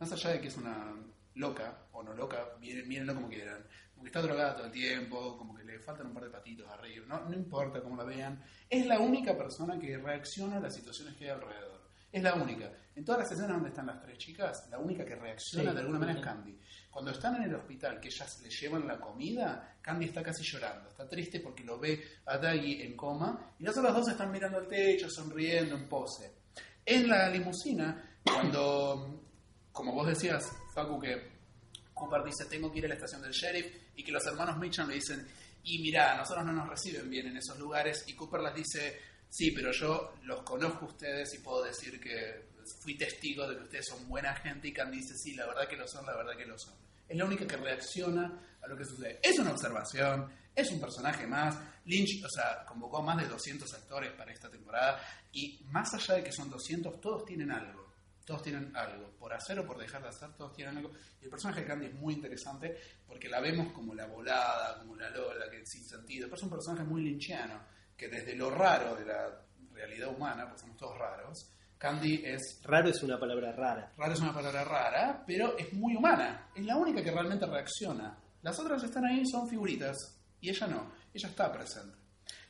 más allá de que es una loca o no loca, miren- mírenlo como quieran, como que está drogada todo el tiempo, como que le faltan un par de patitos arriba, no, no importa cómo la vean, es la única persona que reacciona a las situaciones que hay alrededor. Es la única. En todas las escenas donde están las tres chicas, la única que reacciona Sí, de alguna manera es. Candy. Cuando están en el hospital, que ellas le llevan la comida, Candy está casi llorando. Está triste porque lo ve a Daggy en coma y las otras dos están mirando al techo, sonriendo en pose. En la limusina, cuando, como vos decías, Facu, que Cooper dice, tengo que ir a la estación del sheriff, y que los hermanos Mitchum le dicen, y mira, nosotros no nos reciben bien en esos lugares, y Cooper les dice, sí, pero yo los conozco ustedes y puedo decir que fui testigo de que ustedes son buena gente, y Candy dice, sí, la verdad que lo son, la verdad que lo son. Es la única que reacciona a lo que sucede. Es una observación, es un personaje más. Lynch, o sea, convocó a más de 200 actores para esta temporada, y más allá de que son 200, todos tienen algo. Todos tienen algo. Por hacer o por dejar de hacer, todos tienen algo. Y el personaje de Candy es muy interesante porque la vemos como la volada, como la lola, que sin sentido. Pero es un personaje muy lynchiano, que desde lo raro de la realidad humana, pues somos todos raros, Candy es Raro es una palabra rara. Rara es una palabra rara, pero es muy humana. Es la única que realmente reacciona. Las otras están ahí, son figuritas. Y ella no. Ella está presente.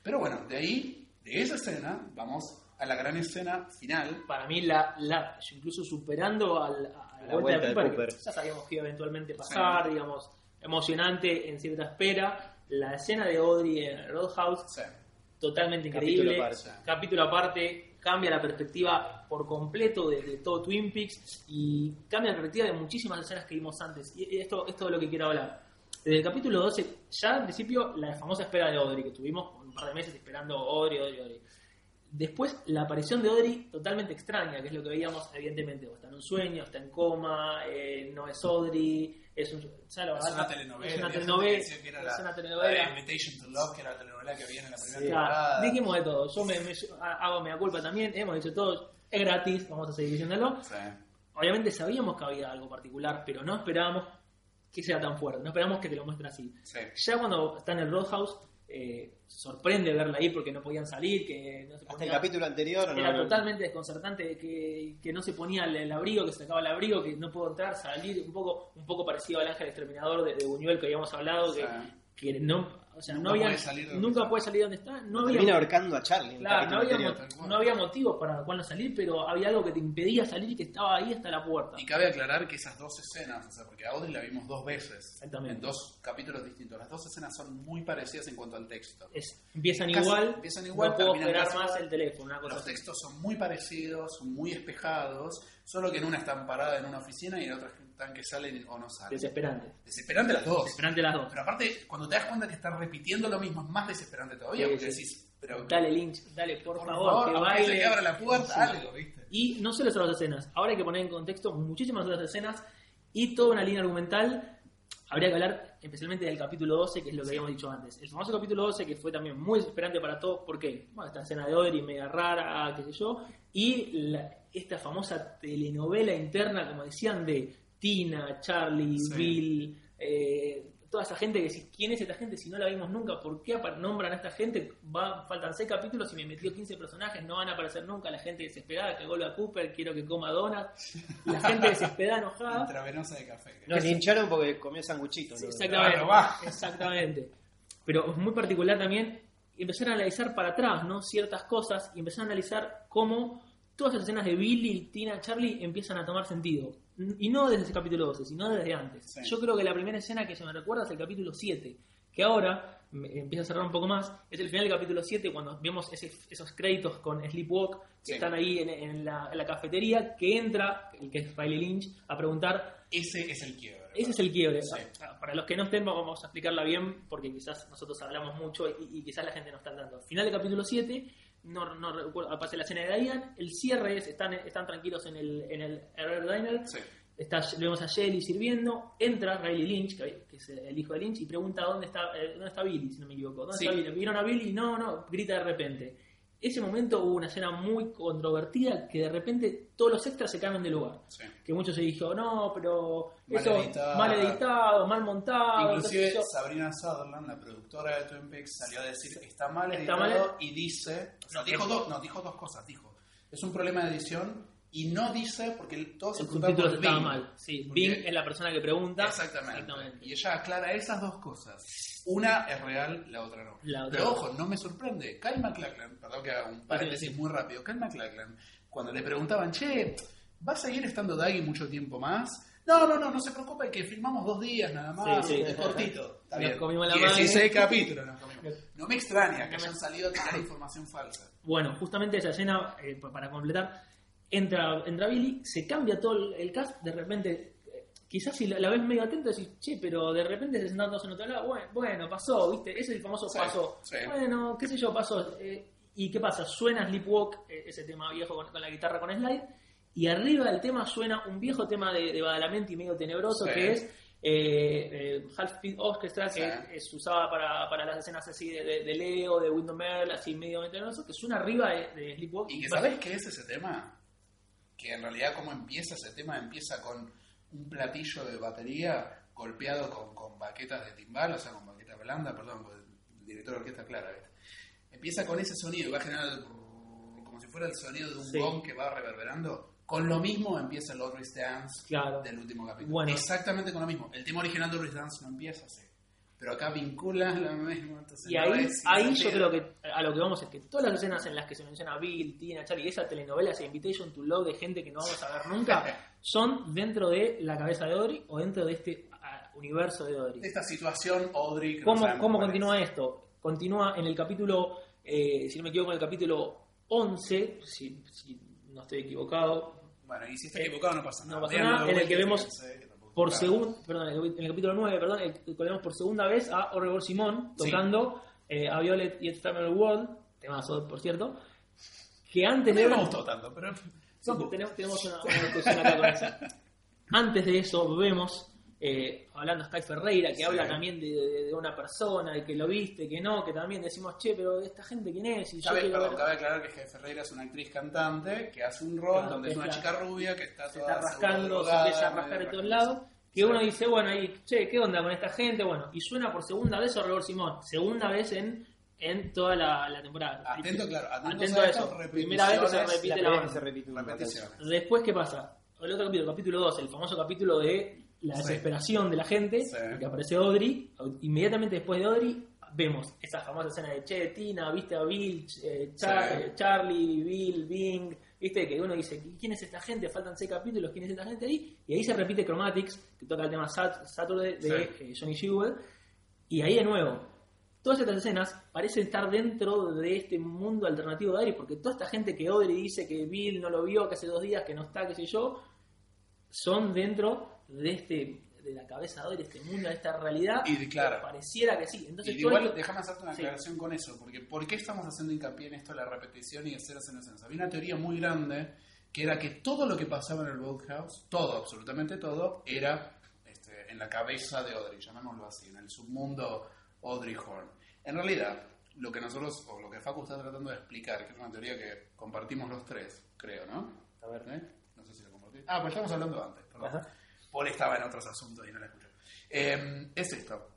Pero bueno, de ahí, de esa escena, vamos a la gran escena final. Para mí, la, la, incluso superando al- a, la, la vuelta, de Cooper, Cooper. que ya sabíamos que iba eventualmente pasar, digamos, emocionante en cierta espera. La escena de Audrey en Roadhouse, Sí. totalmente Capítulo increíble. aparte. Capítulo aparte, cambia la perspectiva por completo de, de todo Twin Peaks y cambia la perspectiva de muchísimas escenas que vimos antes. Y esto, esto es de lo que quiero hablar. Desde el capítulo 12, ya al principio, la famosa espera de Audrey, que estuvimos un par de meses esperando Audrey, Audrey, Audrey. Después, la aparición de Audrey totalmente extraña, que es lo que veíamos, evidentemente. O está en un sueño, está en coma, eh, no es Audrey, es, un, ya Es una telenovela. Es una telenovela. es una la telenovela. Invitation to Love, que era la telenovela que había en la primera Ya, temporada. dijimos de todo. Yo me, me- hago mea culpa también. Hemos dicho todo. Es gratis, vamos a seguir diciéndolo. Sí. Obviamente sabíamos que había algo particular, pero no esperábamos que sea tan fuerte. No esperábamos que te lo muestre así. Sí. Ya cuando está en el Roadhouse, eh, sorprende verla ahí porque no podían salir, que no se Hasta el capítulo anterior no, era no- totalmente desconcertante que, que no se ponía el, el abrigo, que se sacaba el abrigo, que no pudo entrar, salir, un poco, un poco parecido al ángel exterminador de, de Buñuel que habíamos hablado, que no, o sea, Nunca no había, puede salir de donde nunca está. puede salir de donde está, no había, termina ahorcando a Charlie claro, no había, no había motivos para el cual no salir, pero había algo que te impedía salir y que estaba ahí hasta la puerta. Y cabe aclarar que esas dos escenas, o sea, porque a Audrey la vimos dos veces, Exactamente. en dos capítulos distintos, las dos escenas son muy parecidas en cuanto al texto. Es- empiezan Casi- igual, empiezan igual, no puedo esperar más el teléfono, una cosa Los así. textos son muy parecidos, muy espejados, solo que en una están paradas en una oficina y en otra están que salen o no salen. Desesperante. Desesperante las dos. Desesperante las dos. Pero aparte, cuando te das cuenta que estás repitiendo lo mismo, es más desesperante todavía, Sí, porque sí. decís, pero Dale Lynch, dale por, por favor, favor, que baile. que abra la puerta, Sí. algo, ¿viste? Y no solo esas dos escenas, ahora hay que poner en contexto muchísimas otras escenas y toda una línea argumental. Habría que hablar especialmente del capítulo 12, que es lo que habíamos dicho antes. El famoso capítulo 12, que fue también muy desesperante para todos, ¿por qué? Bueno, esta escena de Audrey media rara, qué sé yo, y la- esta famosa telenovela interna, como decían, de Tina, Charlie, Sí. Bill, eh, toda esa gente que decís, ¿quién es esta gente si no la vimos nunca? ¿Por qué nombran a esta gente? Va, faltan 6 capítulos y me metió 15 personajes, no van a aparecer nunca. La gente desesperada que vuelve a Cooper, quiero que coma donuts. La gente desesperada, enojada. Intravenosa de café. Nos lincharon porque comió sanguchitos. Sí, ¿no? exactamente. Claro, va. Exactamente. Pero es muy particular también empezar a analizar para atrás, ¿no? Ciertas cosas y empezar a analizar cómo todas las escenas de Billy, Tina, Charlie empiezan a tomar sentido. Y no desde ese capítulo 12, sino desde antes. Sí. Yo creo que la primera escena que se me recuerda es el capítulo 7, que ahora empieza a cerrar un poco más. Es el final del capítulo 7 cuando vemos ese- esos créditos con Sleepwalk que Sí. están ahí en, en la, en la cafetería, que entra, el que es Riley Lynch, a preguntar Ese es el quiebre. ese es el quiebre. Sí. Para los que no estén, vamos a explicarla bien, porque quizás nosotros hablamos mucho y, y quizás la gente no está tanto. Final del capítulo 7, no, no recuerdo, aparece la escena de Diane, el cierre es, están, están tranquilos en el, en el Herrera Diner, Sí. está, le vemos a Shelly sirviendo, entra Riley Lynch, que, que es el hijo de Lynch, y pregunta dónde está, eh, dónde está Billy, si no me equivoco. ¿Dónde Sí. está Billy? ¿Vieron a Billy? No, no, grita de repente. Ese momento hubo una escena muy controvertida que de repente todos los extras se cambian de lugar Sí. que muchos se dijo, no, pero Mal eso editado. mal editado, mal montado. Inclusive. Sabrina Sutherland, la productora de Twin Peaks, salió a decir que está mal Está editado mal- y dice, no, No, dijo dos, no, dijo dos cosas, dijo, es un problema de edición y no dice, porque todos El subtítulo por estaba Bing. mal. Sí, Bing es la persona que pregunta. Exactamente. Y ella aclara esas dos cosas. Una es real, la otra no. La otra Pero ojo, no me sorprende. Kyle MacLachlan, perdón que haga un paréntesis muy rápido. Kyle MacLachlan, cuando le preguntaban, che, ¿va a seguir estando Daggy mucho tiempo más? No, no, no, no se preocupe que filmamos dos días nada más, Sí, sí. es cortito. Está bien. comimos la 16 capítulos nos comimos. No me extraña que hayan salido a tirar información falsa. Bueno, justamente esa escena, eh, pa- para completar, entra, entra Billy, se cambia todo el, el cast, de repente, eh, quizás si la, la ves medio atento decís, che, pero de repente se sentan todos en otro lado, bueno, bueno, pasó, ¿viste? Ese es el famoso Sí, pasó. sí. Bueno, qué sé yo, pasó. Eh, ¿Y qué pasa? Suena Sleepwalk, eh, ese tema viejo con, con la guitarra con slide, y arriba del tema suena un viejo tema de, de Badalamenti medio tenebroso Sí. que es eh, eh, Half Speed Orchestra, que es usada para, para las escenas así de, de, de Leo, de Windom Earl, así medio tenebroso, que suena arriba de, de Sleepwalk. ¿Y que sabes qué es ese tema? Que en realidad cómo empieza ese tema, empieza con un platillo de batería golpeado con, con baquetas de timbal, o sea, con baquetas blanda, perdón, el director de orquesta, claro, ¿viste? Empieza con ese sonido, y va a generar el brrr, como si fuera el sonido de un Sí. gong que va reverberando. Con lo mismo empieza el Audrey's Dance Claro. del último capítulo. Bueno. Exactamente con lo mismo. El tema original de Audrey's Dance no empieza así. Pero acá vincula lo mismo. entonces Y no ahí, ahí yo creo que a lo que vamos es que todas las escenas en las que se menciona Bill, Tina, Charlie, esa telenovela, esa Invitation to Love de gente que no vamos a ver nunca, son dentro de la cabeza de Audrey o dentro de este ah, universo de Audrey. Esta situación, Audrey. que no ¿Cómo, sabemos cómo continúa es. esto? Continúa en el capítulo, eh, si no me equivoco, en el capítulo 11, si, si no estoy equivocado, Bueno, y si está equivocado no pasa nada. no pasa nada, en el que vemos que por está- segundo, perdón, en el, capítulo 9, perdón, vemos por segunda vez a Orregor Simón Sí. tocando eh, a Violet y Eternal World, temazo, por cierto, que antes No de me gustó tanto, pero. Sí, tenemos, tenemos una, una discusión acá con eso. Antes de eso vemos, eh, hablando Sky Ferreira, que Sí. habla también de, de- de una persona, de que lo viste, que no, que también decimos, che, pero esta gente quién es, y yo quiero perdón, ver- cabe aclarar que Jefe Ferreira es una actriz cantante que hace un rol Claro, donde es una la- chica rubia que está se toda está rascando, se empieza a rascar de todos lados. Que Sí. uno dice, bueno, ahí, che, ¿qué onda con esta gente? Bueno, y suena por segunda vez Orregor Simón, segunda vez en, en toda la, la temporada. Atento, claro, atento, Atento a eso. Primera vez que se repite La la se repite. Después, ¿qué pasa? El otro capítulo, capítulo 2, el famoso capítulo de la desesperación de la gente, que aparece Audrey. Inmediatamente después de Audrey, vemos esa famosa escena de Che, Tina, viste a Bill, eh, Char- Sí. eh, Charlie, Bill, Bing, viste que uno dice, ¿quién es esta gente? Faltan seis capítulos, ¿quién es esta gente ahí? Y ahí se repite Chromatics, que toca el tema Sat- Saturday de Sí. eh, Johnny Jewel. Y ahí de nuevo, todas estas escenas parecen estar dentro de este mundo alternativo de Audrey, porque toda esta gente que Audrey dice que Bill no lo vio, que hace dos días que no está, qué sé yo, son dentro de este de la cabeza de este mundo, de esta realidad. Y claro. Pareciera que sí. Entonces, Y igual, déjame hacerte una Sí. aclaración con eso, porque ¿por qué estamos haciendo hincapié en esto de la repetición y de escenas en escenas? Había una teoría muy grande que era que todo lo que pasaba en el Roadhouse, todo, absolutamente todo, era este, en la cabeza de Audrey, llamémoslo así, en el submundo Audrey Horn. En realidad, lo que nosotros, o lo que Facu está tratando de explicar, que es una teoría que compartimos los tres, creo, ¿no? A ver. ¿Eh? No sé si lo compartí. Ah, pues estamos hablando antes, perdón. Ajá. Paul estaba en otros asuntos y no la escuchó. Eh, es esto.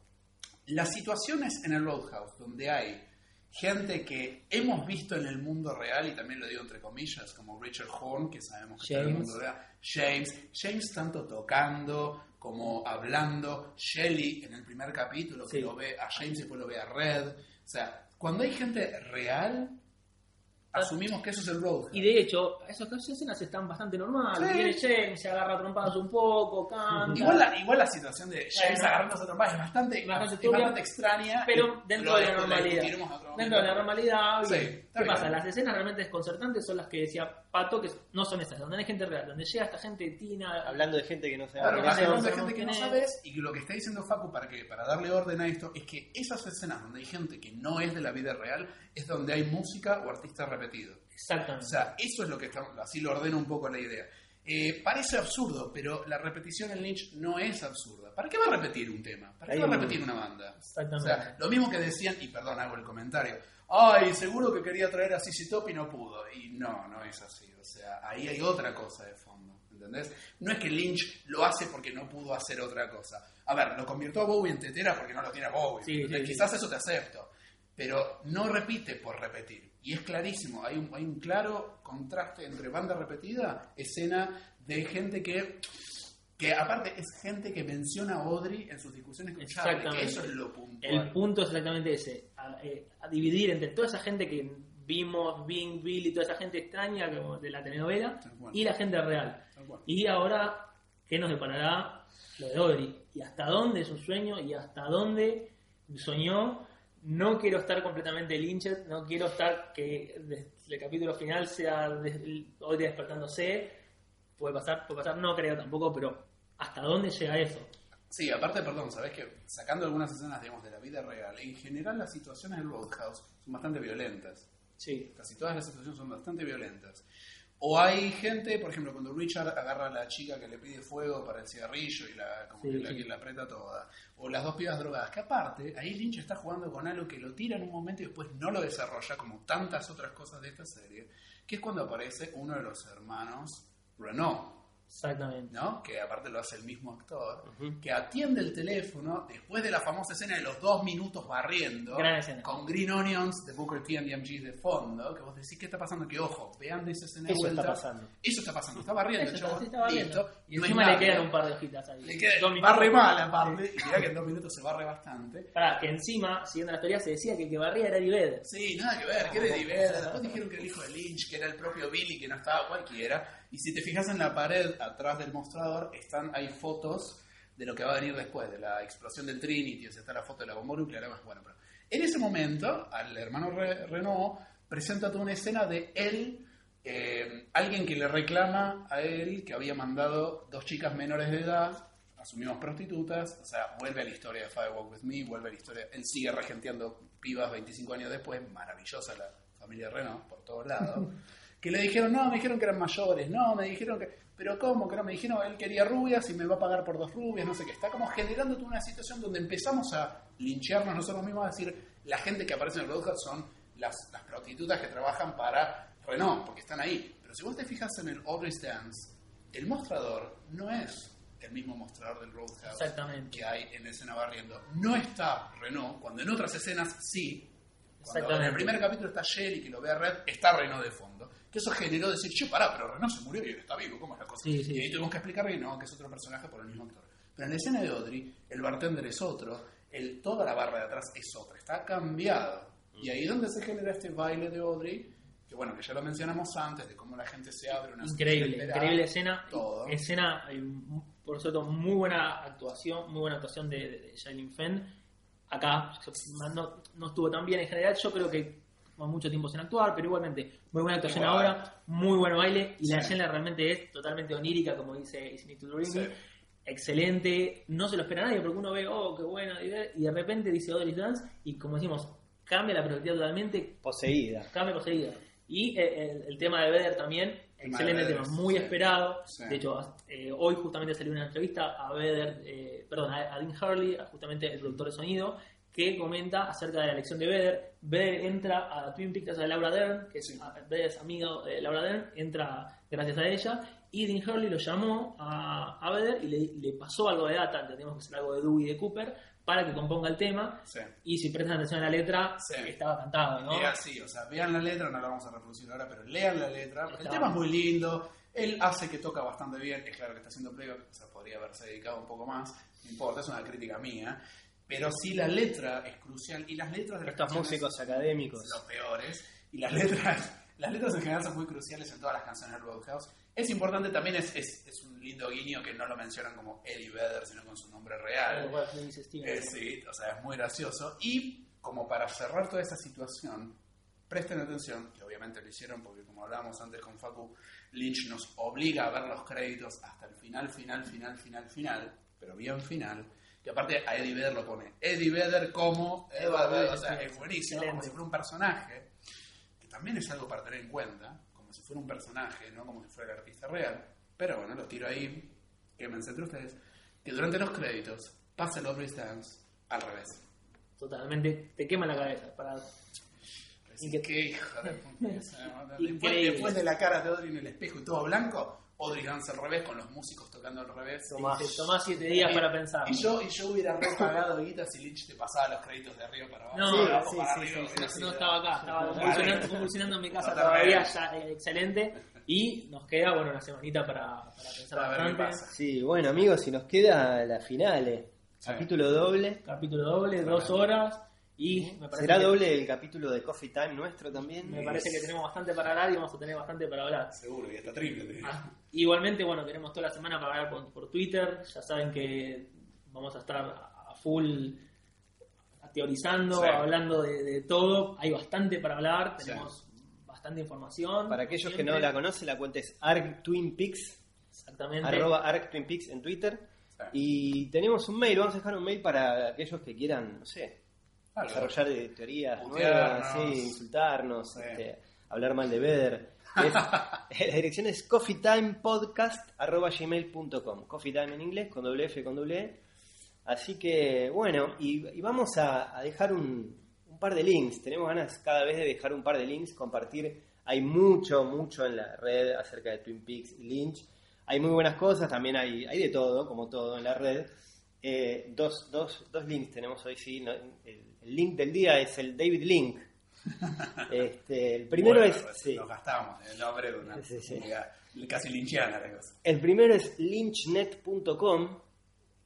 Las situaciones en el Roadhouse donde hay gente que hemos visto en el mundo real, y también lo digo entre comillas, como Richard Horn, que sabemos que está en el James. mundo real, James, James tanto tocando como hablando, Shelley en el primer capítulo que lo ve a James y después lo ve a Red. O sea, cuando hay gente real, asumimos que eso es el Roadhouse. Y de hecho, esas escenas están bastante normales. Sí. Viene James, se agarra a trompadas un poco, canta. Igual la, igual la situación de James Bueno. agarrándose a trompadas es bastante, Bastante es turbia, bastante extraña. pero dentro de la normalidad. Dentro de la normalidad, Sí, ¿Qué bien. pasa? Las escenas realmente desconcertantes son las que decía Pato, que no son esas, donde hay gente real, donde llega esta gente Tina, Hablando de gente que no se Claro, Hablando de gente que no sabes y lo que está diciendo Facu para que para darle orden a esto es que esas escenas donde hay gente que no es de la vida real es donde hay música o artista repetido. O exactamente. sea, eso es lo que estamos, así lo ordena un poco la idea. Eh, parece absurdo, pero la repetición en Lynch no es absurda. ¿Para qué va a repetir un tema? ¿Para qué va a repetir una banda? O Exactamente. sea, lo mismo que decían, y perdón, hago el comentario, ay, seguro que quería traer a CC Top y no pudo. Y no, no es así. O sea, ahí hay otra cosa de fondo. ¿Entendés? No es que Lynch lo hace porque no pudo hacer otra cosa. A ver, lo convirtió a Bowie en tetera porque no lo tiene a Bowie. Sí. Quizás eso te acepto. pero no repite por repetir. Y es clarísimo, hay un, hay un claro contraste entre banda repetida, escena de gente que, que aparte es gente que menciona a Audrey en sus discusiones con Charlie, que Exactamente. eso es lo puntual. El punto es exactamente ese, a, eh, a dividir entre toda esa gente que vimos, Bing, Bill y toda esa gente extraña como de la telenovela y la gente real. Y ahora, ¿qué nos deparará lo de Audrey? ¿Y hasta dónde es un sueño? ¿Y hasta dónde soñó? No quiero estar completamente linched, no quiero estar que desde el capítulo final sea de- Audrey despertándose. Puede pasar, puede pasar, no creo tampoco, pero ¿hasta dónde llega eso? Sí, aparte, perdón, sabes que sacando algunas escenas, digamos, de la vida real, en general las situaciones del Roadhouse son bastante violentas. Sí, Casi todas las situaciones son bastante violentas. O hay gente, por ejemplo, cuando Richard agarra a la chica que le pide fuego para el cigarrillo y la, como Sí, que la, sí. que la aprieta toda. O las dos pibas drogadas. Que aparte, ahí Lynch está jugando con algo que lo tira en un momento y después no lo desarrolla, como tantas otras cosas de esta serie, que es cuando aparece uno de los hermanos Renault. Exactamente. ¿no? Que aparte lo hace el mismo actor, que atiende el teléfono después de la famosa escena de los dos minutos barriendo, Gran escena. con Green Onions de Booker T and the MG de fondo, que vos decís, ¿qué está pasando? Que ojo, vean esa escena de Eso está vuelta. pasando. Eso está pasando, está barriendo, Eso, estaba viendo. listo, Y no encima le quedan un par de hojitas ahí. Le queda- Dos minutos. barre mal aparte, y mirá que en dos minutos se barre bastante. Pará, que encima, siguiendo la teoría, se decía que el que barría era Eddie Vedder. Sí, nada que ver, que era Eddie Vedder. Después dijeron que el hijo de Lynch, que era el propio Billy, que no estaba cualquiera. Y si te fijas en la pared atrás del mostrador, están hay fotos de lo que va a venir después, de la explosión del Trinity, o sea, está la foto de la bomba nuclear. Bueno, pero en ese momento, al hermano Re- Renault presenta toda una escena de él, eh, alguien que le reclama a él que había mandado dos chicas menores de edad, asumimos prostitutas, o sea, vuelve a la historia de Firewalk With Me, vuelve a la historia, él sigue regenteando pibas 25 años después, maravillosa la familia Renault por todos lados, que le dijeron, no, me dijeron que eran mayores, no, me dijeron que, pero ¿cómo? Que no, me dijeron, él quería rubias y me va a pagar por dos rubias, no sé qué, está como generando toda una situación donde empezamos a linchearnos nosotros mismos, a decir, la gente que aparece en el Roadhouse son las, las prostitutas que trabajan para Renault, porque están ahí. Pero si vos te fijas en el Audrey Stance, el mostrador no es el mismo mostrador del Roadhouse Exactamente. que hay en la escena barriendo. No está Renault, cuando en otras escenas sí. Cuando en el primer capítulo está Sherry que lo ve a Red, está Renault de fondo. Eso generó decir, che, pará, pero Renault se murió y él está vivo, ¿cómo es la cosa? Sí, sí. Y ahí tuvimos que explicar que no, que es otro personaje por el mismo actor. Pero en la escena de Audrey, el bartender es otro, el, toda la barra de atrás es otra, está cambiado. Y ahí es donde se genera este baile de Audrey, que bueno, que ya lo mencionamos antes, de cómo la gente se abre una Increíble, increíble escena. Todo. Escena, por cierto, muy buena actuación, muy buena actuación de, de, de Shailene Fenn. Acá no, no estuvo tan bien en general, yo creo que mucho tiempo sin actuar, pero igualmente, muy buena actuación ahora, muy buen baile, y la escena realmente es totalmente onírica, como dice Is It to Sí. Excelente, no se lo espera nadie porque uno ve, oh, qué buena, y de- repente dice Audrey Dance, y como decimos, cambia la perspectiva totalmente, Poseída. cambia poseída. Y eh, el, el tema de Vedder también, excelente tema, muy sí. esperado. De hecho, eh, hoy justamente salió una entrevista a Vedder, eh, perdón, a, Dean Hurley, justamente el productor de sonido, que comenta acerca de la elección de Vedder. Vedder entra a Twin Peaks de Laura Dern, que es, Sí. es amigo de Laura Dern, entra gracias a ella. Y Dean Hurley lo llamó a, a Vedder y le, le pasó algo de data, entendemos que es algo de Dewey y de Cooper, para que componga el tema. Sí. Y si prestan atención a la letra, Sí. estaba cantado, ¿no? Así, o sea, vean la letra, no la vamos a reproducir ahora, pero lean la letra. El Está. tema es muy lindo, él hace que toca bastante bien, es claro que está haciendo playback, o sea, podría haberse dedicado un poco más, no importa, es una crítica mía, pero sí la letra es crucial, y las letras de las Estos músicos académicos. son los peores, y las letras, las letras en general son muy cruciales en todas las canciones del Roadhouse. Es importante también, es, es, es un lindo guiño que no lo mencionan como Eddie Vedder, sino con su nombre real. Lo cual dice Steven. Eh, sí, o sea, es muy gracioso. Y como para cerrar toda esta situación, presten atención, que obviamente lo hicieron porque como hablábamos antes con Facu, Lynch nos obliga a ver los créditos hasta el final, final, final, final, final, pero bien final. Que aparte a Eddie Vedder lo pone. Eddie Vedder como Edward Vedder, o sea, es buenísimo, como si fuera un personaje, que también es algo para tener en cuenta, como si fuera un personaje, no como si fuera el artista real. Pero bueno, lo tiro ahí, quémense entre ustedes, que durante los créditos pasa el Audrey Dance al revés. Totalmente, te quema la cabeza. Para... Así que, hija de puta. Después, después de la cara de Audrey en el espejo y todo blanco, Audrey Dance al revés, con los músicos tocando al revés. Te tomás siete días para pensar. Y yo, y yo hubiera repagado guita si Lynch te pasaba los créditos de arriba para abajo. No, sí, abajo sí, para sí, arriba, sí, hubiera No estaba acá, estaba convulsionando, convulsionando en mi casa todavía, ya, eh, excelente. Y nos queda, bueno, una semanita para, para pensar A ver qué pasa. Sí, bueno amigos, si nos queda la finales. Sí. Capítulo doble. Capítulo doble, dos horas. Y me parece, ¿Será que, doble el capítulo de Coffee Time nuestro también? me parece que tenemos bastante para hablar y vamos a tener bastante para hablar. Seguro, y hasta triple. te digo. Ah, Igualmente, bueno, tenemos toda la semana para hablar por, por Twitter. Ya saben que vamos a estar a full teorizando, Sí. hablando de, de todo. Hay bastante para hablar, Sí. tenemos bastante información. Para aquellos que no la conocen, la cuenta es ArcTwinPix, Exactamente. arroba ArcTwinPix en Twitter. Y tenemos un mail, vamos a dejar un mail para aquellos que quieran, no sé, Algo. desarrollar de teorías nuevas, sí, insultarnos, Sí. este, hablar mal de Beder. Es- la dirección es coffeetimepodcast.gmail.com Coffeetime en inglés, con doble F, con doble E. Así que, bueno, y, y vamos a, a dejar un, un par de links. Tenemos ganas cada vez de dejar un par de links, compartir. Hay mucho, mucho en la red acerca de Twin Peaks y Lynch. Hay muy buenas cosas, también hay, hay de todo, como todo en la red. Eh, dos, dos, dos links tenemos hoy, sí. no, el, el link del día es el David Link. Este, el primero Bueno, es... pues, sí. Nos gastamos el nombre de una. Sí, sí. Casi linchiana la cosa. El primero es lynchnet.com,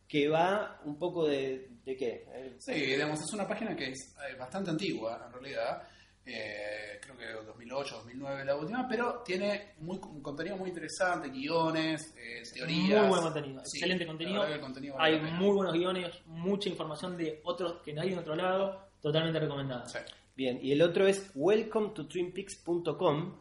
que va un poco de, de qué. Sí, digamos, es una página que es eh, bastante antigua, en realidad. Eh, creo que 2008, 2009 la última, pero tiene muy, un contenido muy interesante, guiones, eh, teorías. Muy buen contenido, Sí, excelente contenido. vale Hay muy buenos guiones, mucha información de otros que no hay en otro lado, totalmente recomendada. Sí, Bien, y el otro es welcome to twinpeaks.com.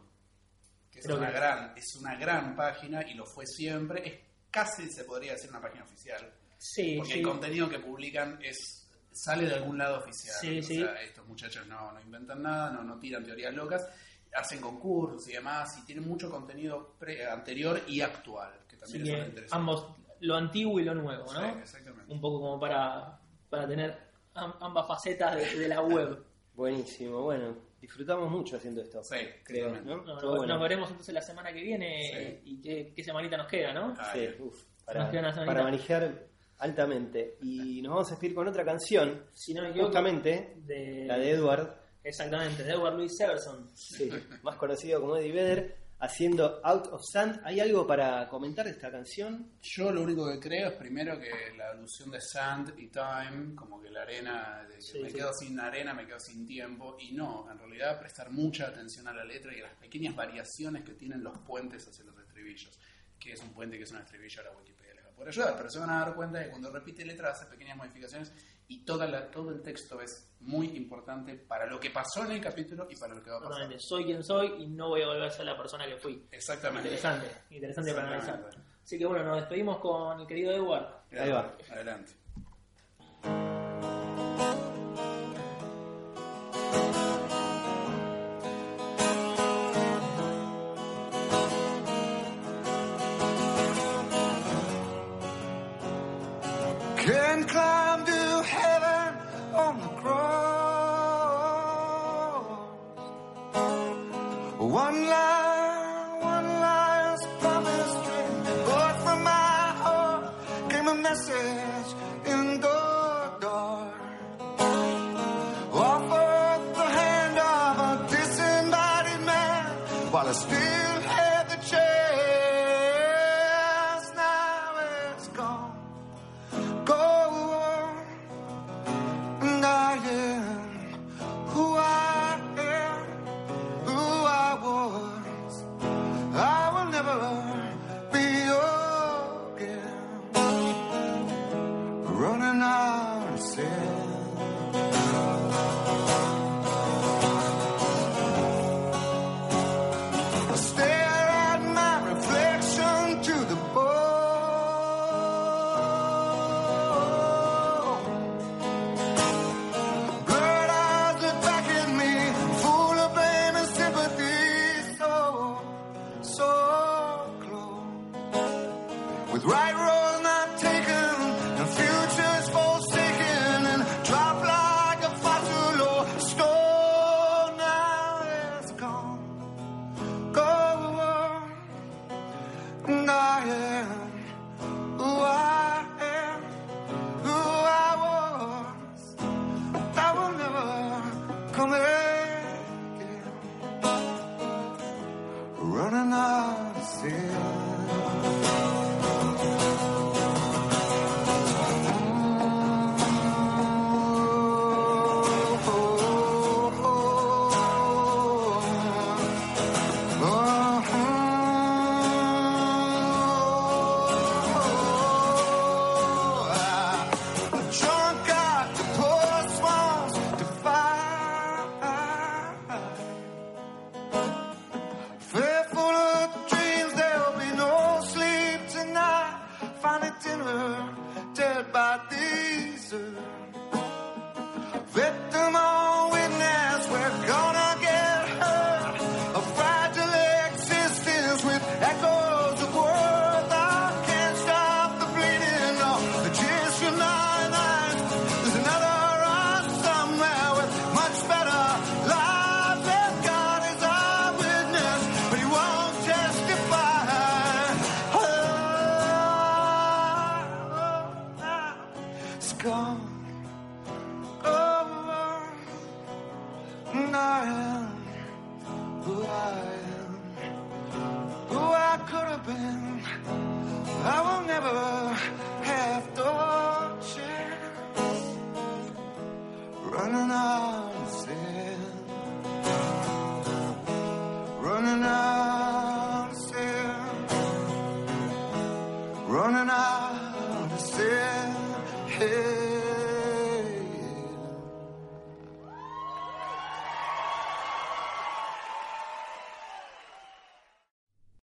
que es Creo una, que- gran, es una gran página y lo fue siempre. Es casi, se podría decir, una página oficial. Sí, Porque sí. el contenido que publican es sale de algún lado oficial. Sí, o sí. sea, estos muchachos no, no inventan nada, no, no tiran teorías locas, hacen concursos y demás, y tienen mucho contenido pre- anterior y actual, que también es que muy interesante. ambos, lo antiguo y lo nuevo, Sí, ¿no? exactamente. Un poco como para, para tener am- ambas facetas de, de la web. Buenísimo, bueno, disfrutamos mucho haciendo esto. Sí, creo, nos, bueno. nos veremos entonces la semana que viene y qué, qué semanita nos queda, ¿no? Ah, Sí, uf, para, para manejar altamente. Y nos vamos a despedir con otra canción, Si no me equivoco, justamente de, la de Edward, Exactamente, de Edward Louis Severson. sí, más conocido como Eddie Vedder, haciendo Out of Sand. ¿Hay algo para comentar de esta canción? Yo lo único que creo es primero que la alusión de sand y time, como que la arena, de que Sí, me sí. quedo sin arena, me quedo sin tiempo, y no, en realidad prestar mucha atención a la letra y a las pequeñas variaciones que tienen los puentes hacia los estribillos, que es un puente que es un estribillo a la Wikipedia poder ayudar, pero se van a dar cuenta de que cuando repite letra hace pequeñas modificaciones y toda la, todo el texto es muy importante para lo que pasó en el capítulo y para lo que va a pasar. Soy quien soy y no voy a volver a ser la persona que fui. Exactamente. Interesante, interesante para Exactamente. analizar. Así que bueno, nos despedimos con el querido Edward. Va. Adelante.